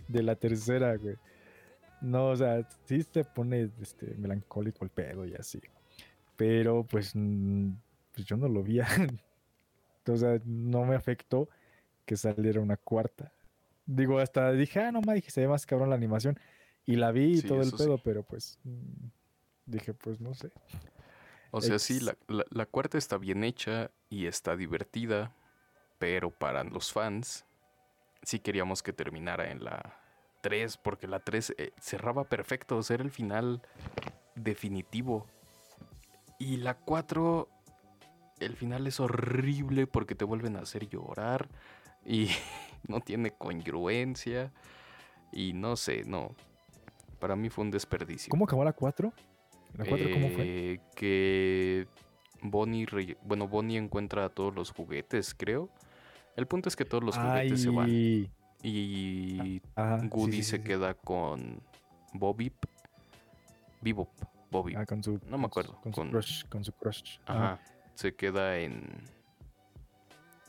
de la tercera, güey. No, o sea, sí te pone este, melancólico el pedo y así. Pero, pues, pues yo no lo vi. o sea, no me afectó que saliera una cuarta. Digo, hasta dije, ah, no me dije, se ve más cabrón la animación. Y la vi y todo el pedo, pero pues dije, pues no sé. O sea, sí, la, cuarta está bien hecha y está divertida, pero para los fans sí queríamos que terminara en la 3, porque la 3 eh, cerraba perfecto, o sea, era el final definitivo. Y la 4, el final es horrible porque te vuelven a hacer llorar y no tiene congruencia y no sé, no. Para mí fue un desperdicio. ¿Cómo acabó la 4? ¿La 4 cómo fue? Eh, que Bonnie, bueno, Bonnie encuentra todos los juguetes, creo. El punto es que todos los juguetes se van. Y ah, Goody se queda con Bobby. Bebop. Bobby. Ah, con su, no me acuerdo. Con, su crush. Con su crush. Ajá. Se queda en.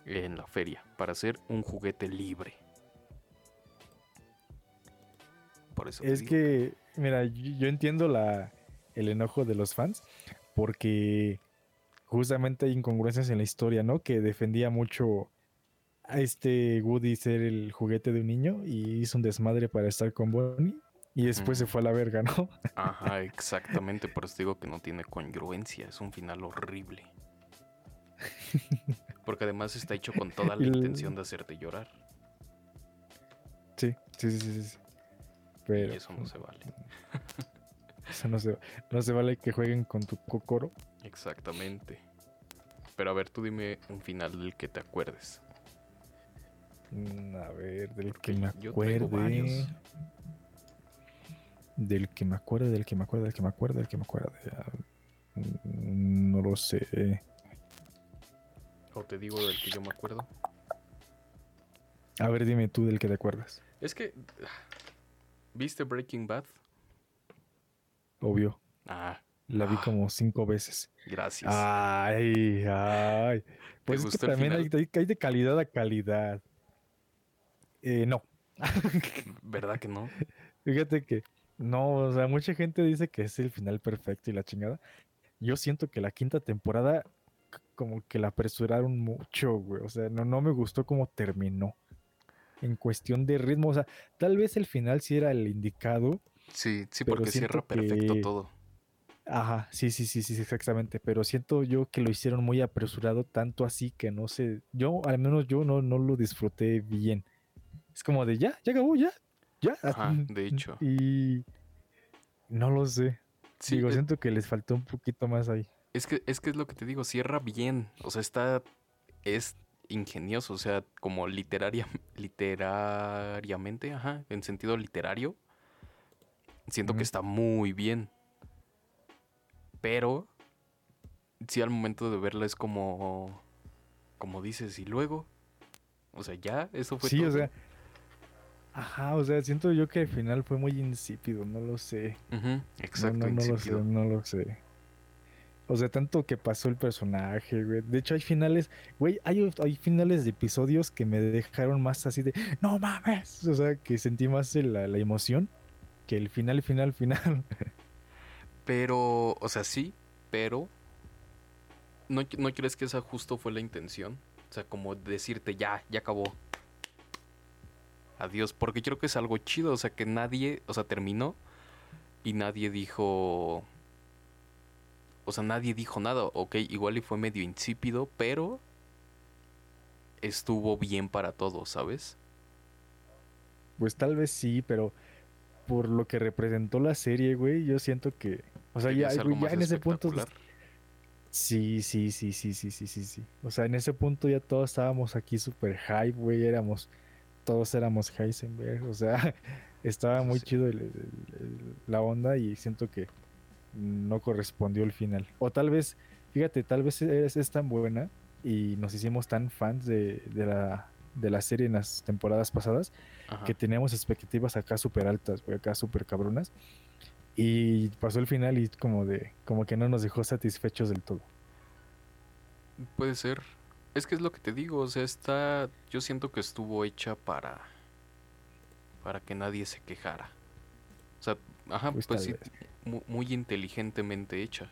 En la feria. Para hacer un juguete libre. Por eso. Es que, mira, yo entiendo la, el enojo de los fans, porque justamente hay incongruencias en la historia, ¿no? Que defendía mucho a este Woody ser el juguete de un niño y hizo un desmadre para estar con Bonnie y después se fue a la verga, ¿no? Ajá, exactamente, por eso digo que no tiene congruencia, es un final horrible. Porque además está hecho con toda la intención de hacerte llorar. Sí, sí, sí, sí. Pero... Y eso no se vale. No se, no se vale que jueguen con tu cocoro. Exactamente. Pero a ver, tú dime un final del que te acuerdes. Mm, a ver, del que me acuerde. Del que me acuerde, del que me acuerde, del que me acuerde, del que me acuerde. No lo sé. O te digo del que yo me acuerdo. A ver, dime tú del que te acuerdas. Es que. ¿Viste Breaking Bad? Obvio. Ah. La vi ah. como cinco veces. Gracias. Ay, ay. Pues es que también hay, hay, de calidad a calidad. Eh, no. ¿Verdad que no? Fíjate que no, o sea, mucha gente dice que es el final perfecto y la chingada. Yo siento que la quinta temporada como que la apresuraron mucho, güey. O sea, no, no me gustó cómo terminó. En cuestión de ritmo, o sea, tal vez el final sí era el indicado, Sí, sí, porque cierra perfecto todo. Ajá, sí, sí, sí, sí, exactamente. Pero siento yo que lo hicieron muy apresurado, tanto así que no sé. Yo, al menos yo no, no lo disfruté bien. Es como de ya, ya acabó, ya, ya. de hecho. Y no lo sé. digo, siento que les faltó un poquito más ahí. Es que, es que es lo que te digo, cierra bien. O sea, está. Es ingenioso. O sea, como literaria, literariamente, ajá, en sentido literario. Siento que está muy bien. Pero. Sí, al momento de verla es como. Como dices, y luego. O sea, ya, eso fue sí, o sea. Ajá, o sea, siento yo que al final fue muy insípido, no lo sé. exacto, no, no, lo sé, no lo sé. O sea, tanto que pasó el personaje, güey. De hecho, hay finales, güey, hay, hay finales de episodios que me dejaron más así de, no mames. O sea, que sentí más la, la emoción que el final, final, final. Pero, o sea, sí, pero ¿no, ¿no crees que esa justo fue la intención? O sea, como decirte, ya, ya acabó. Adiós, porque creo que es algo chido, o sea, que nadie, o sea, terminó y nadie dijo... O sea, nadie dijo nada, ok, igual y fue medio insípido, pero estuvo bien para todos, ¿sabes? Pues tal vez sí, pero por lo que representó la serie, güey, yo siento que... O sea, ya, ya en ese punto Sí, sí, sí, sí, sí, sí, sí, sí. O sea, en ese punto ya todos estábamos aquí súper hype, güey. Éramos, todos éramos Heisenberg. O sea, estaba muy chido la onda y siento que no correspondió el final. O tal vez, fíjate, tal vez es, tan buena y nos hicimos tan fans de, la, de la serie en las temporadas pasadas que teníamos expectativas acá súper altas, güey, acá súper cabronas. Y pasó el final y como de, como que no nos dejó satisfechos del todo. Puede ser. Es que es lo que te digo, o sea, está, yo siento que estuvo hecha para, para que nadie se quejara. O sea, ajá, pues, pues sí, muy, inteligentemente hecha.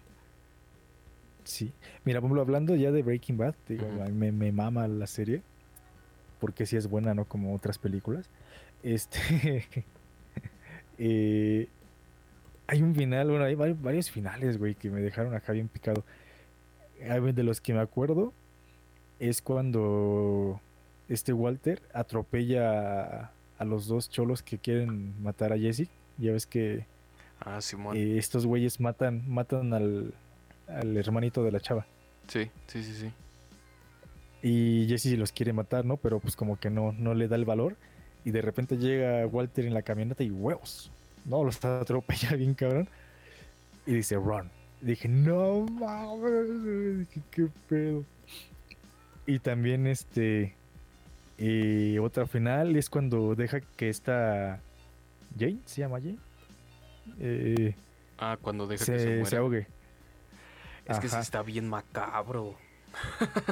Sí. Mira, por ejemplo, hablando ya de Breaking Bad, digo, me, me mama la serie, porque sí es buena, no como otras películas. Este, eh, hay un final, bueno, hay varios finales, güey, que me dejaron acá bien picado. De los que me acuerdo es cuando este Walter atropella a, los dos cholos que quieren matar a Jesse. Ya ves que ah, eh, estos güeyes matan, matan al, al hermanito de la chava. Sí, sí, sí, sí. Y Jesse los quiere matar, ¿no? Pero pues como que no, no le da el valor. Y de repente llega Walter en la camioneta y huevos no, lo está atropellando bien cabrón. Y dice, run. dije, no mames. Dije, qué pedo. Y también este. Y otra final es cuando deja que esta. Jane, ¿se llama Jane? Eh, ah, cuando deja que se, se ahogue. Es que sí está bien macabro.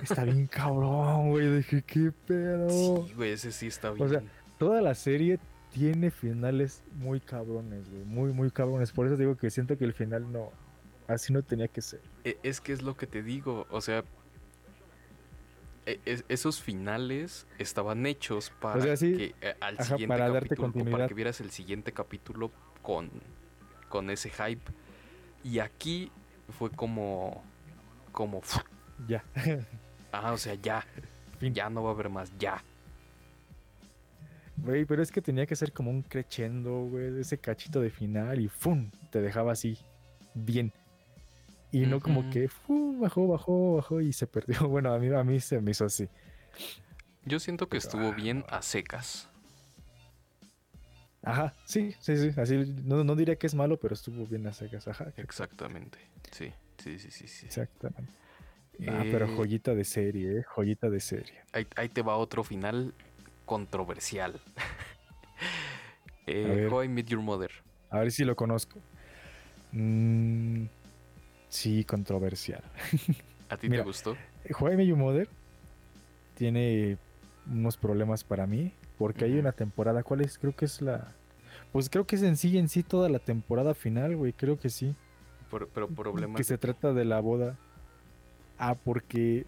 Está bien cabrón, güey. Dije, qué pedo. Sí, güey, ese sí está bien. O sea, toda la serie tiene finales muy cabrones, güey. Muy, muy cabrones. Por eso digo que siento que el final no. Así no tenía que ser. E, es que es lo que te digo. O sea. E, esos finales estaban hechos para que eh, al siguiente para capítulo, para que vieras el siguiente capítulo con, con ese hype. Y aquí fue como. como. Ya. ah, o sea, ya. Ya no va a haber más, ya. Güey, pero es que tenía que ser como un crescendo, güey, ese cachito de final y ¡fum! Te dejaba así, bien. Y no como que ¡fum! bajó, bajó, bajó y se perdió. Bueno, a mí, a mí se me hizo así. Yo siento que estuvo ah, bien a secas. Ajá, sí, sí, sí. Así, no, no diría que es malo, pero estuvo bien a secas. Ajá. Exactamente. Sí, sí, sí, sí. sí. Exactamente. Ah, pero eh, joyita de serie, ¿eh? Joyita de serie. Ahí, ahí te va otro final controversial. eh, How I Met Your Mother. A ver si lo conozco. Mm, sí, controversial. ¿A ti te gustó? How I Met Your Mother tiene unos problemas para mí. Porque hay una temporada. ¿Cuál es? Creo que es la. Pues creo que es en sí, en sí, toda la temporada final, güey. Creo que sí. Pero, pero problemas. Que se trata de la boda. Ah, porque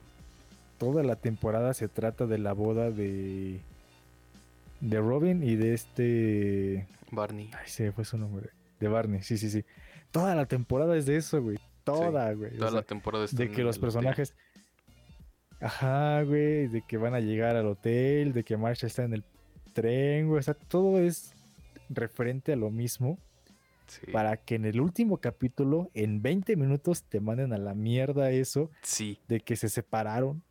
toda la temporada se trata de la boda de de Robin y de este. Barney. Ay, se fue su nombre. De Barney, sí, sí, sí. Toda la temporada es de eso, güey. Toda, güey. toda la temporada es de que los personajes. Ajá, güey. De que van a llegar al hotel, de que Marsha está en el tren, güey. O sea, todo es referente a lo mismo. Para que en el último capítulo, en 20 minutos, te manden a la mierda eso. Sí. De que se separaron.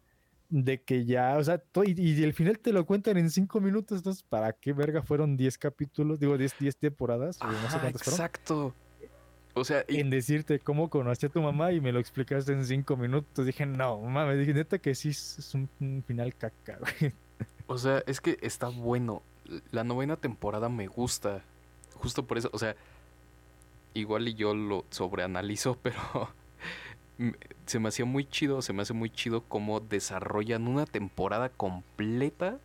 De que ya, o sea, todo, y, el final te lo cuentan en 5 minutos. Entonces, ¿para qué verga fueron 10 capítulos? Digo, 10, 10 temporadas. no sé cuántas exacto. O sea, en decirte cómo conocí a tu mamá y me lo explicaste en 5 minutos. Dije, no, mames, dije, neta que sí es un, final caca, güey. O sea, es que está bueno. La novena temporada me gusta. Justo por eso, o sea, igual y yo lo sobreanalizo, pero se me hacía muy chido, se me hace muy chido cómo desarrollan una temporada completa.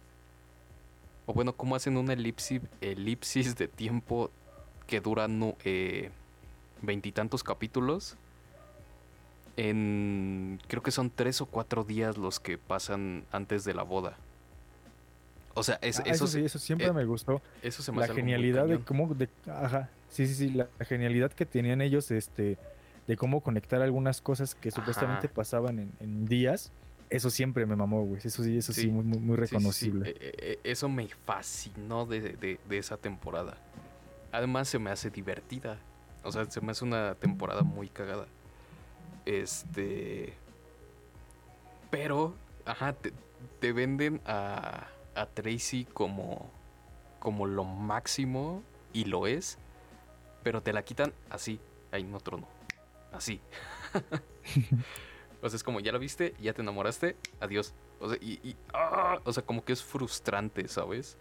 O bueno, cómo hacen una elipsis, elipsis de tiempo que dura eh, veintitantos capítulos. En. Creo que son tres o cuatro días los que pasan antes de la boda. O sea, ah, eso, sí, eso siempre eh, me gustó. Eso se me La genialidad de cómo. De, ajá, sí, sí, sí. La, genialidad que tenían ellos este, de cómo conectar algunas cosas que supuestamente pasaban en, días. Eso siempre me mamó, güey. Eso sí, eso sí, muy, muy, reconocible. Eh, eh, eso me fascinó de, de, de esa temporada. Además, se me hace divertida. O sea, se me hace una temporada muy cagada. Este. Pero, ajá, te venden a a Tracy como, como lo máximo y lo es, pero te la quitan así, ahí no trono, así. o sea, es como, ya la viste, ya te enamoraste, adiós. O sea, y, ¡ah! o sea, como que es frustrante, ¿sabes?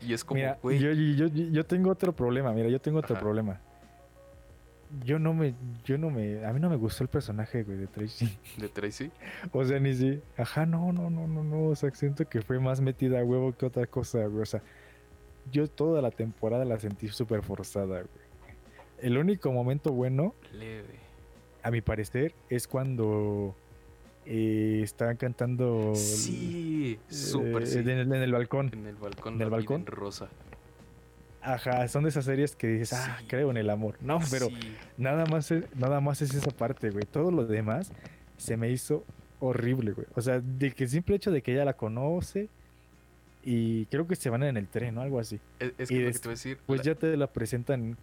Y es como, mira, yo, yo, yo, tengo otro problema, mira, yo tengo otro problema yo no me, yo no me, a mí no me gustó el personaje, güey, de Tracy. ¿De Tracy? o sea, ni si, ajá, no, no, no, no, no, o sea, siento que fue más metida a huevo que otra cosa, güey, o sea, yo toda la temporada la sentí súper forzada, güey. El único momento bueno, Leve. a mi parecer, es cuando eh, estaban cantando. Sí, súper eh, En, el, balcón. En el balcón. En el balcón. rosa. Ajá, son de esas series que dices, ah, creo en el amor. No, pero nada más es, nada más es esa parte, güey. Todo lo demás se me hizo horrible, güey. O sea, de que el simple hecho de que ella la conoce y creo que se van en el tren o algo así. Es, que, lo que te voy a decir. Pues ya te la presentan.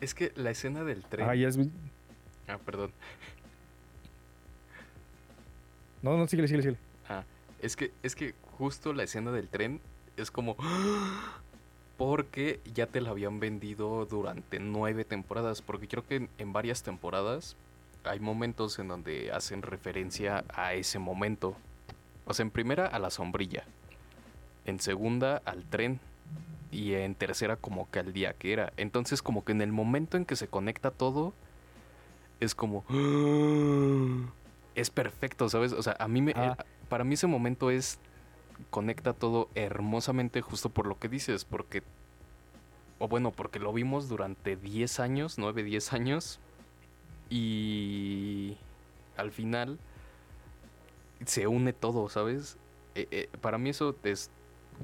Es que la escena del tren. Ah, ya es. Ah, perdón. No, no, síguele, síguele, síguele. Ah, es que, es que justo la escena del tren es como porque ya te la habían vendido durante nueve temporadas, porque creo que en, varias temporadas hay momentos en donde hacen referencia a ese momento. O sea, en primera a la sombrilla, en segunda al tren y en tercera como que al día que era. Entonces como que en el momento en que se conecta todo, es como... Es perfecto, ¿sabes? O sea, a mí me... Ah. Para mí ese momento es conecta todo hermosamente justo por lo que dices, porque, o bueno, porque lo vimos durante 10 años, 9, 10 años, y al final se une todo, ¿sabes? Eh, eh, para mí eso es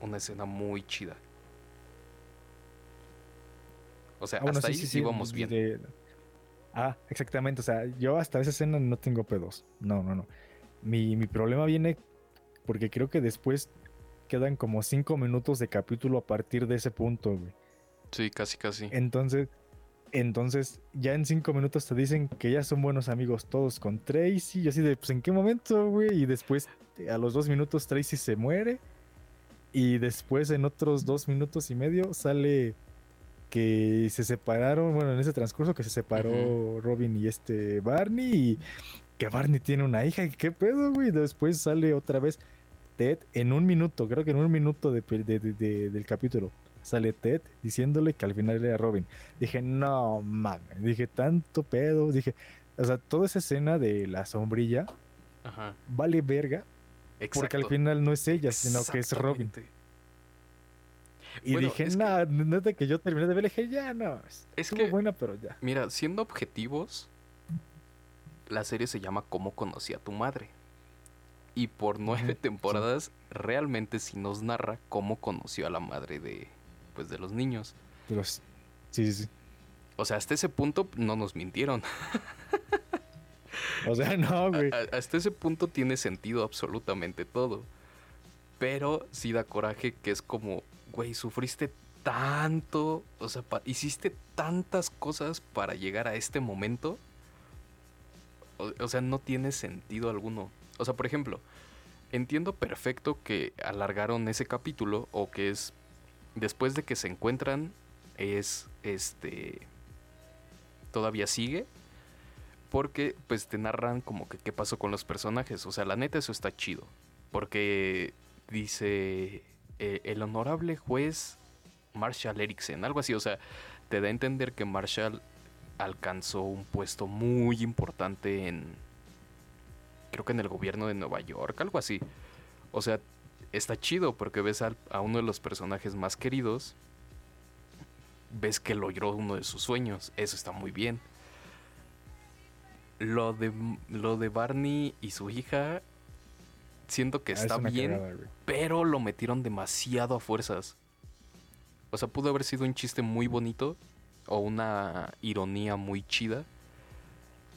una escena muy chida. O sea, hasta ahí sí, vamos bien. Ah, exactamente. O sea, yo hasta esa escena no tengo pedos. No, no, no. Mi, mi problema viene porque creo que después quedan como cinco minutos de capítulo a partir de ese punto, güey. Sí, casi, casi. Entonces, entonces, ya en cinco minutos te dicen que ya son buenos amigos todos con Tracy. Y así de, pues, ¿en qué momento, güey? Y después, a los dos minutos, Tracy se muere. Y después, en otros dos minutos y medio, sale que se separaron. Bueno, en ese transcurso que se separó Robin y este Barney. Y que Barney tiene una hija. ¿Qué pedo, güey? Después sale otra vez Ted en un minuto, creo que en un minuto de, del capítulo, sale Ted diciéndole que al final era Robin. Dije, no mames, dije, tanto pedo, dije, o sea, toda esa escena de la sombrilla vale verga, porque al final no es ella, sino que es Robin. Y dije, no, no es de que yo terminé de ver, dije, ya no, es que buena, pero ya. Mira, siendo objetivos, la serie se llama ¿Cómo conocí a tu madre? Y por nueve temporadas realmente sí nos narra cómo conoció a la madre de, pues, de los niños. Los... Sí, sí, O sea, hasta ese punto no nos mintieron. o sea, no, güey. hasta ese punto tiene sentido absolutamente todo. Pero sí da coraje que es como, güey, sufriste tanto, o sea, hiciste tantas cosas para llegar a este momento. O, sea, no tiene sentido alguno. O sea, por ejemplo, entiendo perfecto que alargaron ese capítulo o que es después de que se encuentran es este todavía sigue porque pues te narran como que qué pasó con los personajes, o sea, la neta eso está chido, porque dice eh, el honorable juez Marshall Erickson, algo así, o sea, te da a entender que Marshall alcanzó un puesto muy importante en, creo que en el gobierno de Nueva York, algo así. O sea, está chido porque ves a, a uno de los personajes más queridos, ves que logró uno de sus sueños, eso está muy bien. Lo de, lo de Barney y su hija, siento que ah, está bien, pero lo metieron demasiado a fuerzas. O sea, pudo haber sido un chiste muy bonito o una ironía muy chida,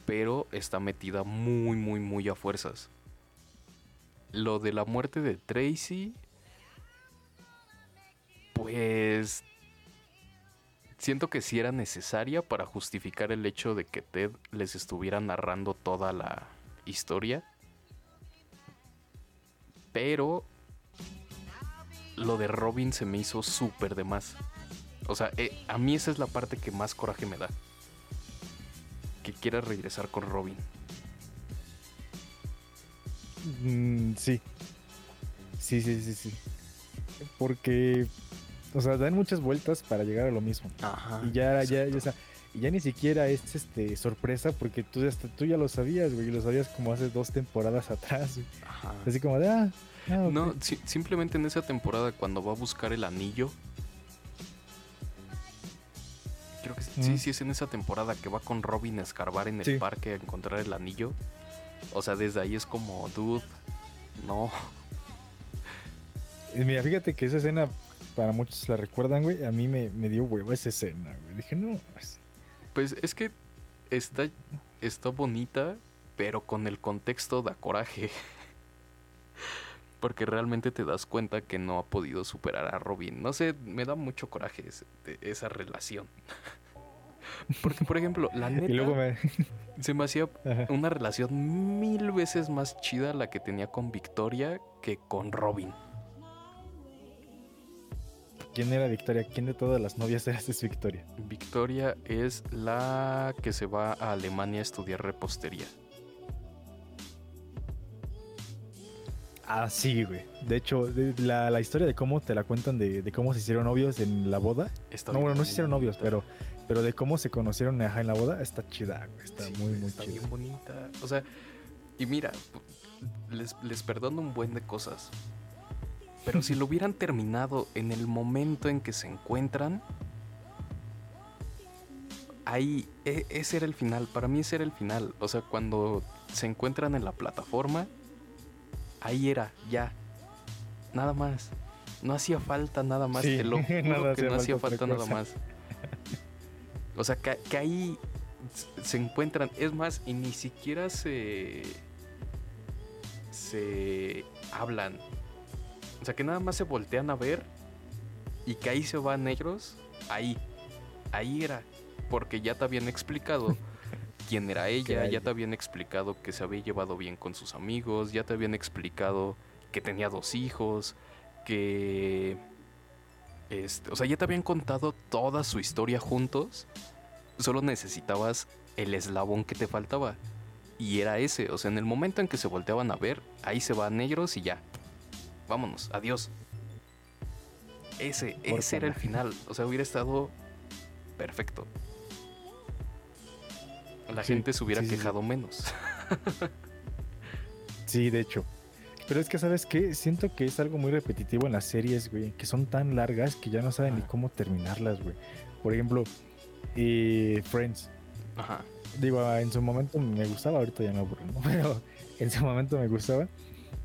pero está metida muy, muy, muy a fuerzas. Lo de la muerte de Tracy, pues siento que sí era necesaria para justificar el hecho de que Ted les estuviera narrando toda la historia. Pero lo de Robin se me hizo súper de más. O sea, eh, a mí esa es la parte que más coraje me da. Que quiera regresar con Robin. Mm, sí. Sí, sí, sí, sí. Porque, o sea, dan muchas vueltas para llegar a lo mismo. Ajá. Y ya, ya, ya, o sea, y ya ni siquiera es este sorpresa porque tú ya, tú ya lo sabías, güey, lo sabías como hace dos temporadas atrás. Ajá. Así como de, ah, Ah, no, simplemente en esa temporada cuando va a buscar el anillo. Creo que sí, mm. sí es en esa temporada que va con Robin a escarbar en el parque a encontrar el anillo. O sea, desde ahí es como, dude, no. Mira, fíjate que esa escena, para muchos la recuerdan, güey. A mí me, dio huevo esa escena, güey. Dije, no. Pues, pues es que está, está bonita, pero con el contexto da coraje. Porque realmente te das cuenta que no ha podido superar a Robin. No sé, me da mucho coraje esa relación. Porque, por ejemplo, la neta se me hacía una relación mil veces más chida la que tenía con Victoria que con Robin. ¿Quién era Victoria? ¿Quién de todas las novias es Victoria? Victoria es la que se va a Alemania a estudiar repostería. Ah, sí, güey. De hecho, la, historia de cómo te la cuentan de, cómo se hicieron novios en la boda. no, bueno, no se hicieron novios, pero, pero de cómo se conocieron en la boda está chida, güey. Está muy, muy está bien bonita. O sea, y mira, les, les perdono un buen de cosas. Pero si lo hubieran terminado en el momento en que se encuentran, ahí, e, ese era el final. Para mí ese era el final. O sea, cuando se encuentran en la plataforma ahí era, ya. Nada más. No hacía falta nada más. Te lo juro que no hacía falta nada más. O sea, que, ahí se encuentran. Es más, y ni siquiera se. se hablan. O sea, que nada más se voltean a ver. Y que ahí se van negros. Ahí. Ahí era. Porque ya te habían explicado quién era ella, ya te habían explicado que se había llevado bien con sus amigos, ya te habían explicado que tenía dos hijos, que... Este, o sea, ya te habían contado toda su historia juntos, solo necesitabas el eslabón que te faltaba. Y era ese, o sea, en el momento en que se volteaban a ver, ahí se van negros y ya. Vámonos, adiós. Ese, ese era el final. O sea, hubiera estado perfecto la gente se hubiera quejado menos. sí, de hecho. Pero es que, ¿sabes qué? Siento que es algo muy repetitivo en las series, güey, que son tan largas que ya no saben ni cómo terminarlas, güey. Por ejemplo, eh, Friends. Ajá. Digo, en su momento me gustaba, ahorita ya no, pero en su momento me gustaba.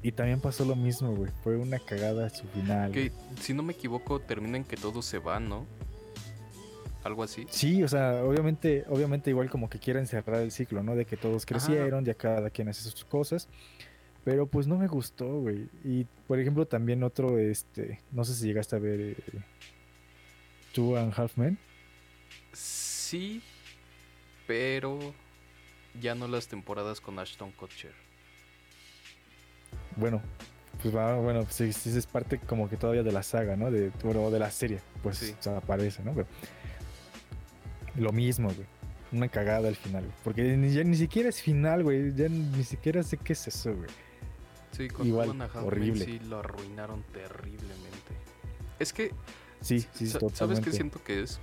Y también pasó lo mismo, güey. Fue una cagada su final. Que, si no me equivoco, termina en que todos se van, ¿no? Algo así. Sí, o sea, obviamente, obviamente igual como que quieren cerrar el ciclo, ¿no? De que todos crecieron, ya cada quien hace sus cosas. Pero pues no me gustó, güey. Y por ejemplo, también otro, este, no sé si llegaste a ver eh, Two and Half Men. Sí, pero ya no las temporadas con Ashton Kutcher. Bueno, pues va, bueno, sí, es parte como que todavía de la saga, ¿no? De, bueno, de la serie, pues aparece, ¿no? Lo mismo, güey. Una cagada al final, Porque ya ni siquiera es final, güey. Ya ni siquiera sé qué es eso, güey. Sí, con Igual, horrible. sí lo arruinaron terriblemente. Es que. Sí, sí, totalmente. ¿Sabes qué siento que es?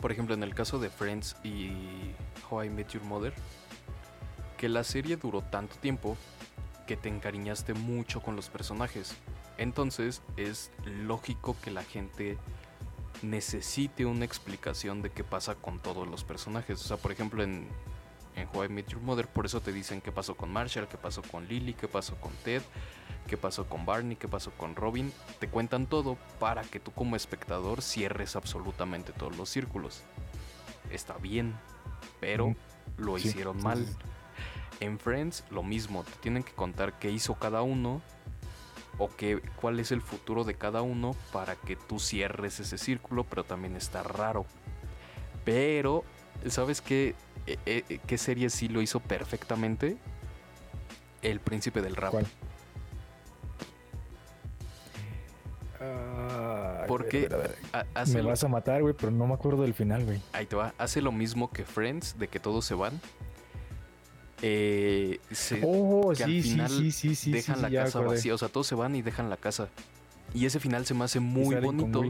Por ejemplo, en el caso de Friends y How I Met Your Mother, que la serie duró tanto tiempo que te encariñaste mucho con los personajes. Entonces es lógico que la gente necesite una explicación de qué pasa con todos los personajes. O sea, por ejemplo, en en How I Met Your Mother. Por eso te dicen qué pasó con Marshall, qué pasó con Lily, qué pasó con Ted, qué pasó con Barney, qué pasó con Robin. Te cuentan todo para que tú como espectador cierres absolutamente todos los círculos. Está bien, pero lo hicieron mal. En Friends lo mismo, te tienen que contar qué hizo cada uno o qué, cuál es el futuro de cada uno para que tú cierres ese círculo, pero también está raro. Pero, ¿sabes qué? Eh, eh, ¿qué serie sí lo hizo perfectamente? El príncipe del rap. ¿Cuál? Porque me vas a matar, güey, pero no me acuerdo del final, güey. Ahí te va. Hace lo mismo que Friends, de que todos se van. Eh, oh, sí, al final sí, sí, sí, dejan la casa vacía. O sea, todos se van y dejan la casa. Y ese final se me hace muy bonito.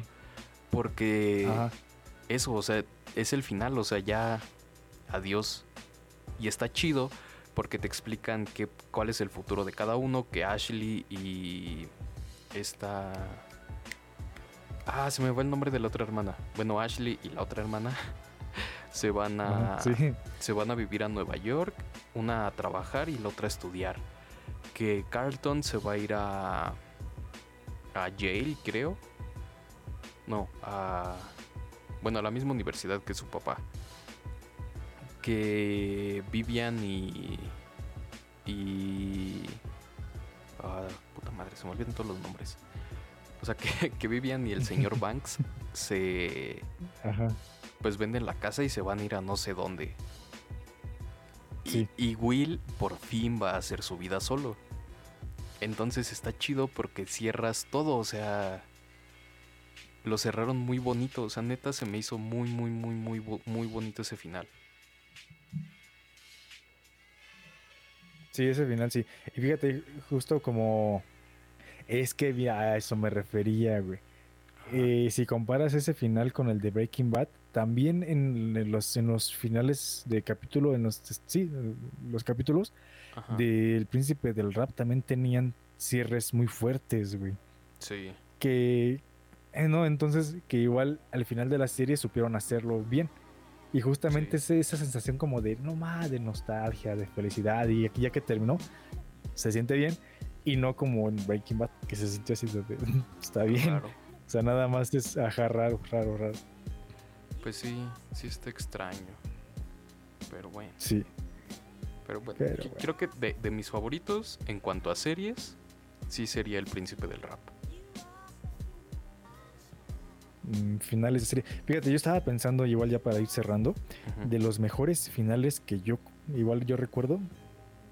Porque eso, o sea, es el final. O sea, ya adiós. Y está chido porque te explican que, cuál es el futuro de cada uno, que Ashley y esta... Ah, se me va el nombre de la otra hermana. Bueno, Ashley y la otra hermana se van a se van a vivir a Nueva York, una a trabajar y la otra a estudiar. Que Carlton se va a ir a a Yale, creo. No, a bueno, a la misma universidad que su papá que Vivian y. Y. Ah, puta madre, se me olvidan todos los nombres. O sea, que, Vivian y el señor Banks se. Ajá. Pues venden la casa y se van a ir a no sé dónde. Sí. y Will por fin va a hacer su vida solo. Entonces está chido porque cierras todo, o sea, lo cerraron muy bonito, o sea, neta se me hizo muy, muy, muy, muy, muy bonito ese final. Sí, ese final sí. Y fíjate, justo como... Es que a eso me refería, güey. Eh, si comparas ese final con el de Breaking Bad, también en, los, en los finales de capítulo, en los, sí, los capítulos del Príncipe del Rap también tenían cierres muy fuertes, güey. Sí. Que, eh, no, entonces, que igual al final de la serie supieron hacerlo bien. Y justamente esa sensación como de, no más, de nostalgia, de felicidad, y aquí ya que terminó, se siente bien, y no como en Breaking Bad, que se sintió así, de, está bien. O sea, nada más es, ajá, raro, raro, raro. Pues sí, sí está extraño. Pero bueno. Sí. Pero bueno, creo que de, de mis favoritos en cuanto a series, sí sería El Príncipe del Rap. Mm, finales de serie. Fíjate, yo estaba pensando, igual ya para ir cerrando, de los mejores finales que yo, igual yo recuerdo,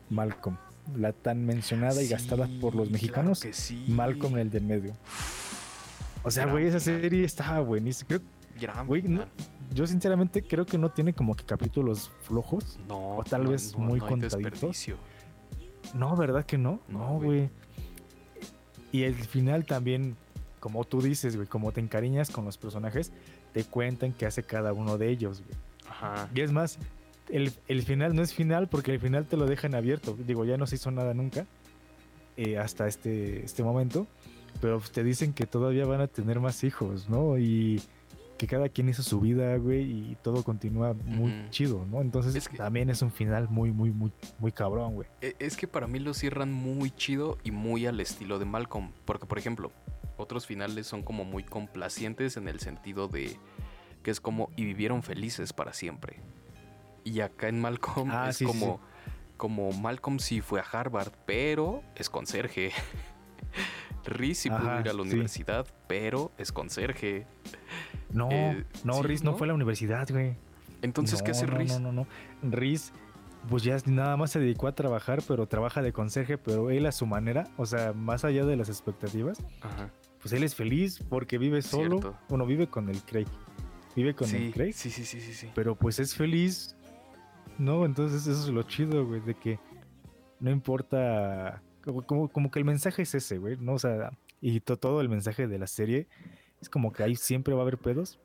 Malcolm. La tan mencionada y gastada por los mexicanos, Malcolm el del medio. O sea, güey, esa serie estaba buenísima. Yo sinceramente creo que no tiene como que capítulos flojos. No. O tal vez muy contaditos. No, ¿verdad que no? No, güey. Y el final también como tú dices, güey, como te encariñas con los personajes, te cuentan qué hace cada uno de ellos, güey. Ajá. Y es más, el, final no es final porque el final te lo dejan abierto. Digo, ya no se hizo nada nunca eh, hasta este, este momento, pero te dicen que todavía van a tener más hijos, ¿no? Y que cada quien hizo su vida, güey, y todo continúa muy chido, ¿no? Entonces también es un final muy, muy, muy, muy cabrón, güey. E, es que para mí lo cierran muy chido y muy al estilo de Malcolm, porque por ejemplo, otros finales son como muy complacientes en el sentido de que es como y vivieron felices para siempre. Y acá en Malcolm ah, es como como Malcolm sí fue a Harvard, pero es conserje. Riz sí pudo ir a la universidad, pero es conserje. No, eh, no, Riz ¿no? fue a la universidad, güey. Entonces, ¿qué hace Riz? No, no, no, Riz, pues ya nada más se dedicó a trabajar, pero trabaja de conserje, pero él a su manera, o sea, más allá de las expectativas, pues él es feliz porque vive solo. Bueno, vive con el Craig. Vive con el Craig. Sí, sí, sí, sí, sí. Pero pues es feliz. No, entonces eso es lo chido, güey, de que no importa. Como, como que el mensaje es ese, güey, ¿no? O sea, y todo el mensaje de la serie es como que ahí siempre va a haber pedos,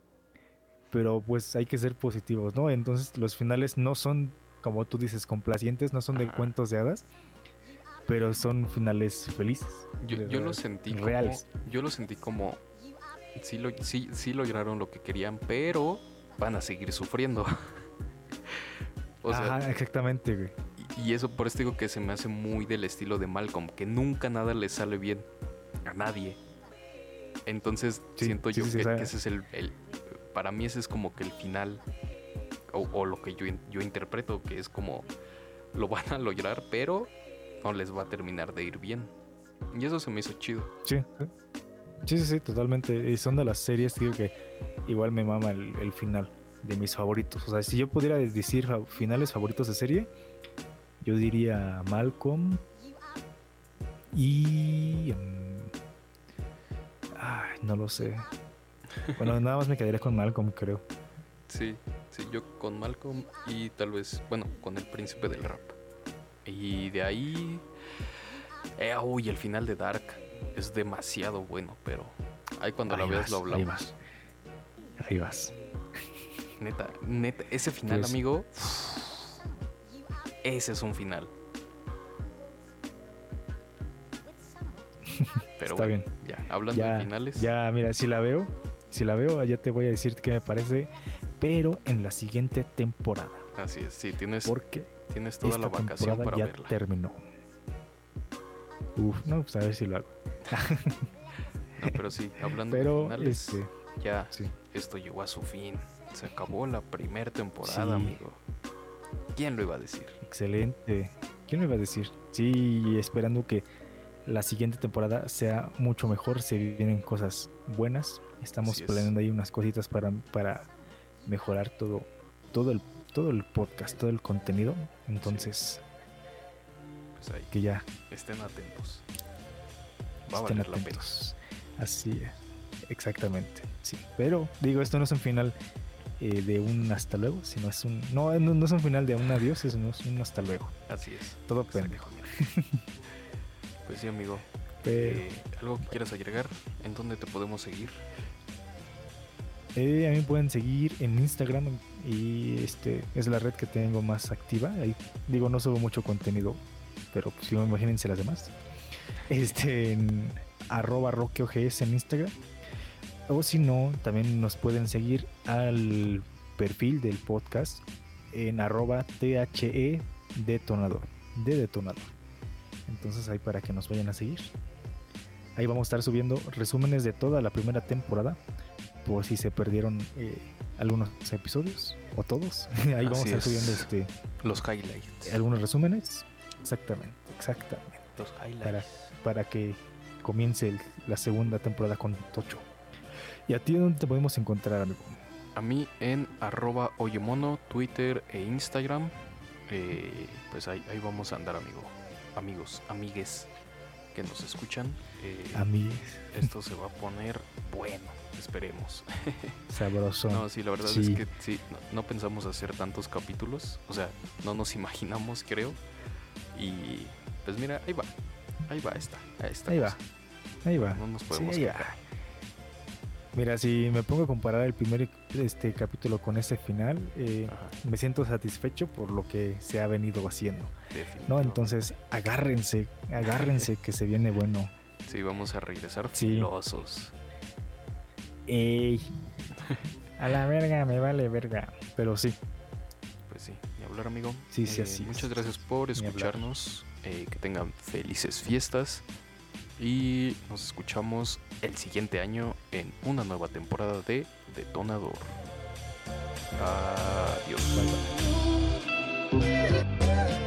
pero pues hay que ser positivos, ¿no? Entonces los finales no son, como tú dices, complacientes, no son de cuentos de hadas, pero son finales felices. Yo, lo sentí reales. yo lo sentí como sí, lo, sí, sí lograron lo que querían, pero van a seguir sufriendo. o sea, exactamente, güey. Y, eso por eso digo que se me hace muy del estilo de Malcolm, que nunca nada le sale bien a nadie. Entonces siento yo que, ese es el, Para mí ese es como que el final, o, lo que yo, yo interpreto, que es como lo van a lograr, pero no les va a terminar de ir bien. Y eso se me hizo chido. Sí, sí, sí, totalmente. Y son de las series, digo que igual me mama el, final de mis favoritos. O sea, si yo pudiera decir finales favoritos de serie, yo diría Malcolm y... Mm, ay, no lo sé. Bueno, nada más me quedaría con Malcolm, creo. Sí, sí, yo con Malcolm y tal vez, bueno, con el príncipe del rap. Y de ahí. Eh, uy, el final de Dark es demasiado bueno, pero ahí cuando la veas lo hablamos. Ahí vas. Ahí vas. Neta, neta, ese final, pues amigo. Ese es un final. Pero Está bien. Ya, hablando de finales. Ya, mira, si la veo, si la veo, ya te voy a decir qué me parece, pero en la siguiente temporada. Así es, sí, tienes. Porque Tienes toda la vacación para ya terminó. Uf, no, pues a ver si lo hago. no, pero sí, hablando de finales, este, ya esto llegó a su fin. Se acabó la primera temporada, amigo. ¿Quién lo iba a decir? Excelente. ¿Quién lo iba a decir? Sí, esperando que la siguiente temporada sea mucho mejor. Se vienen cosas buenas. Estamos planeando ahí unas cositas para, para mejorar todo, todo el todo el podcast, todo el contenido. Entonces, pues ahí, que ya estén atentos. Va estén atentos. Así exactamente. Sí, pero digo, esto no es un final eh, de un hasta luego, sino es un no, no, es un final de un adiós, es un hasta luego. Así es. Todo pendejo. pues sí, amigo. Eh, ¿Algo que quieras agregar? ¿En dónde te podemos seguir? Eh, a mí pueden seguir en Instagram y este es la red que tengo más activa. Ahí digo, no subo mucho contenido, pero pues imagínense las demás. Este en arroba roqueogs en Instagram. O si no, también nos pueden seguir al perfil del podcast en arroba THE detonador, de detonador. Entonces ahí para que nos vayan a seguir. Ahí vamos a estar subiendo resúmenes de toda la primera temporada por si se perdieron eh, algunos episodios o todos. Ahí vamos a estar subiendo este, los highlights. Algunos resúmenes. Exactamente, exactamente. Los highlights. Para, que comience la segunda temporada con Tocho. ¿Y a ti dónde te podemos encontrar, amigo? A mí en arroba oyemono, Twitter e Instagram. Eh, pues ahí, ahí vamos a andar, amigo. Amigos, amigues que nos escuchan. Eh, amigues. Esto se va a poner bueno. Esperemos. Sabroso. No, sí, la verdad es que sí, no, pensamos hacer tantos capítulos. O sea, no nos imaginamos, creo. Y pues mira, ahí va. Ahí va esta. Ahí, está ahí va. Ahí va. No nos podemos Mira, si me pongo a comparar el primer este capítulo con este final, eh, me siento satisfecho por lo que se ha venido haciendo. ¿no? Entonces, agárrense, agárrense que se viene bueno. Sí, vamos a regresar filosos. Ey, a la verga, me vale verga. Pero sí. Pues sí, y hablar, amigo. Sí, sí, así. Eh, muchas gracias por escucharnos. Eh, que tengan felices fiestas. Y nos escuchamos el siguiente año en una nueva temporada de Detonador. Adiós. Bye, bye.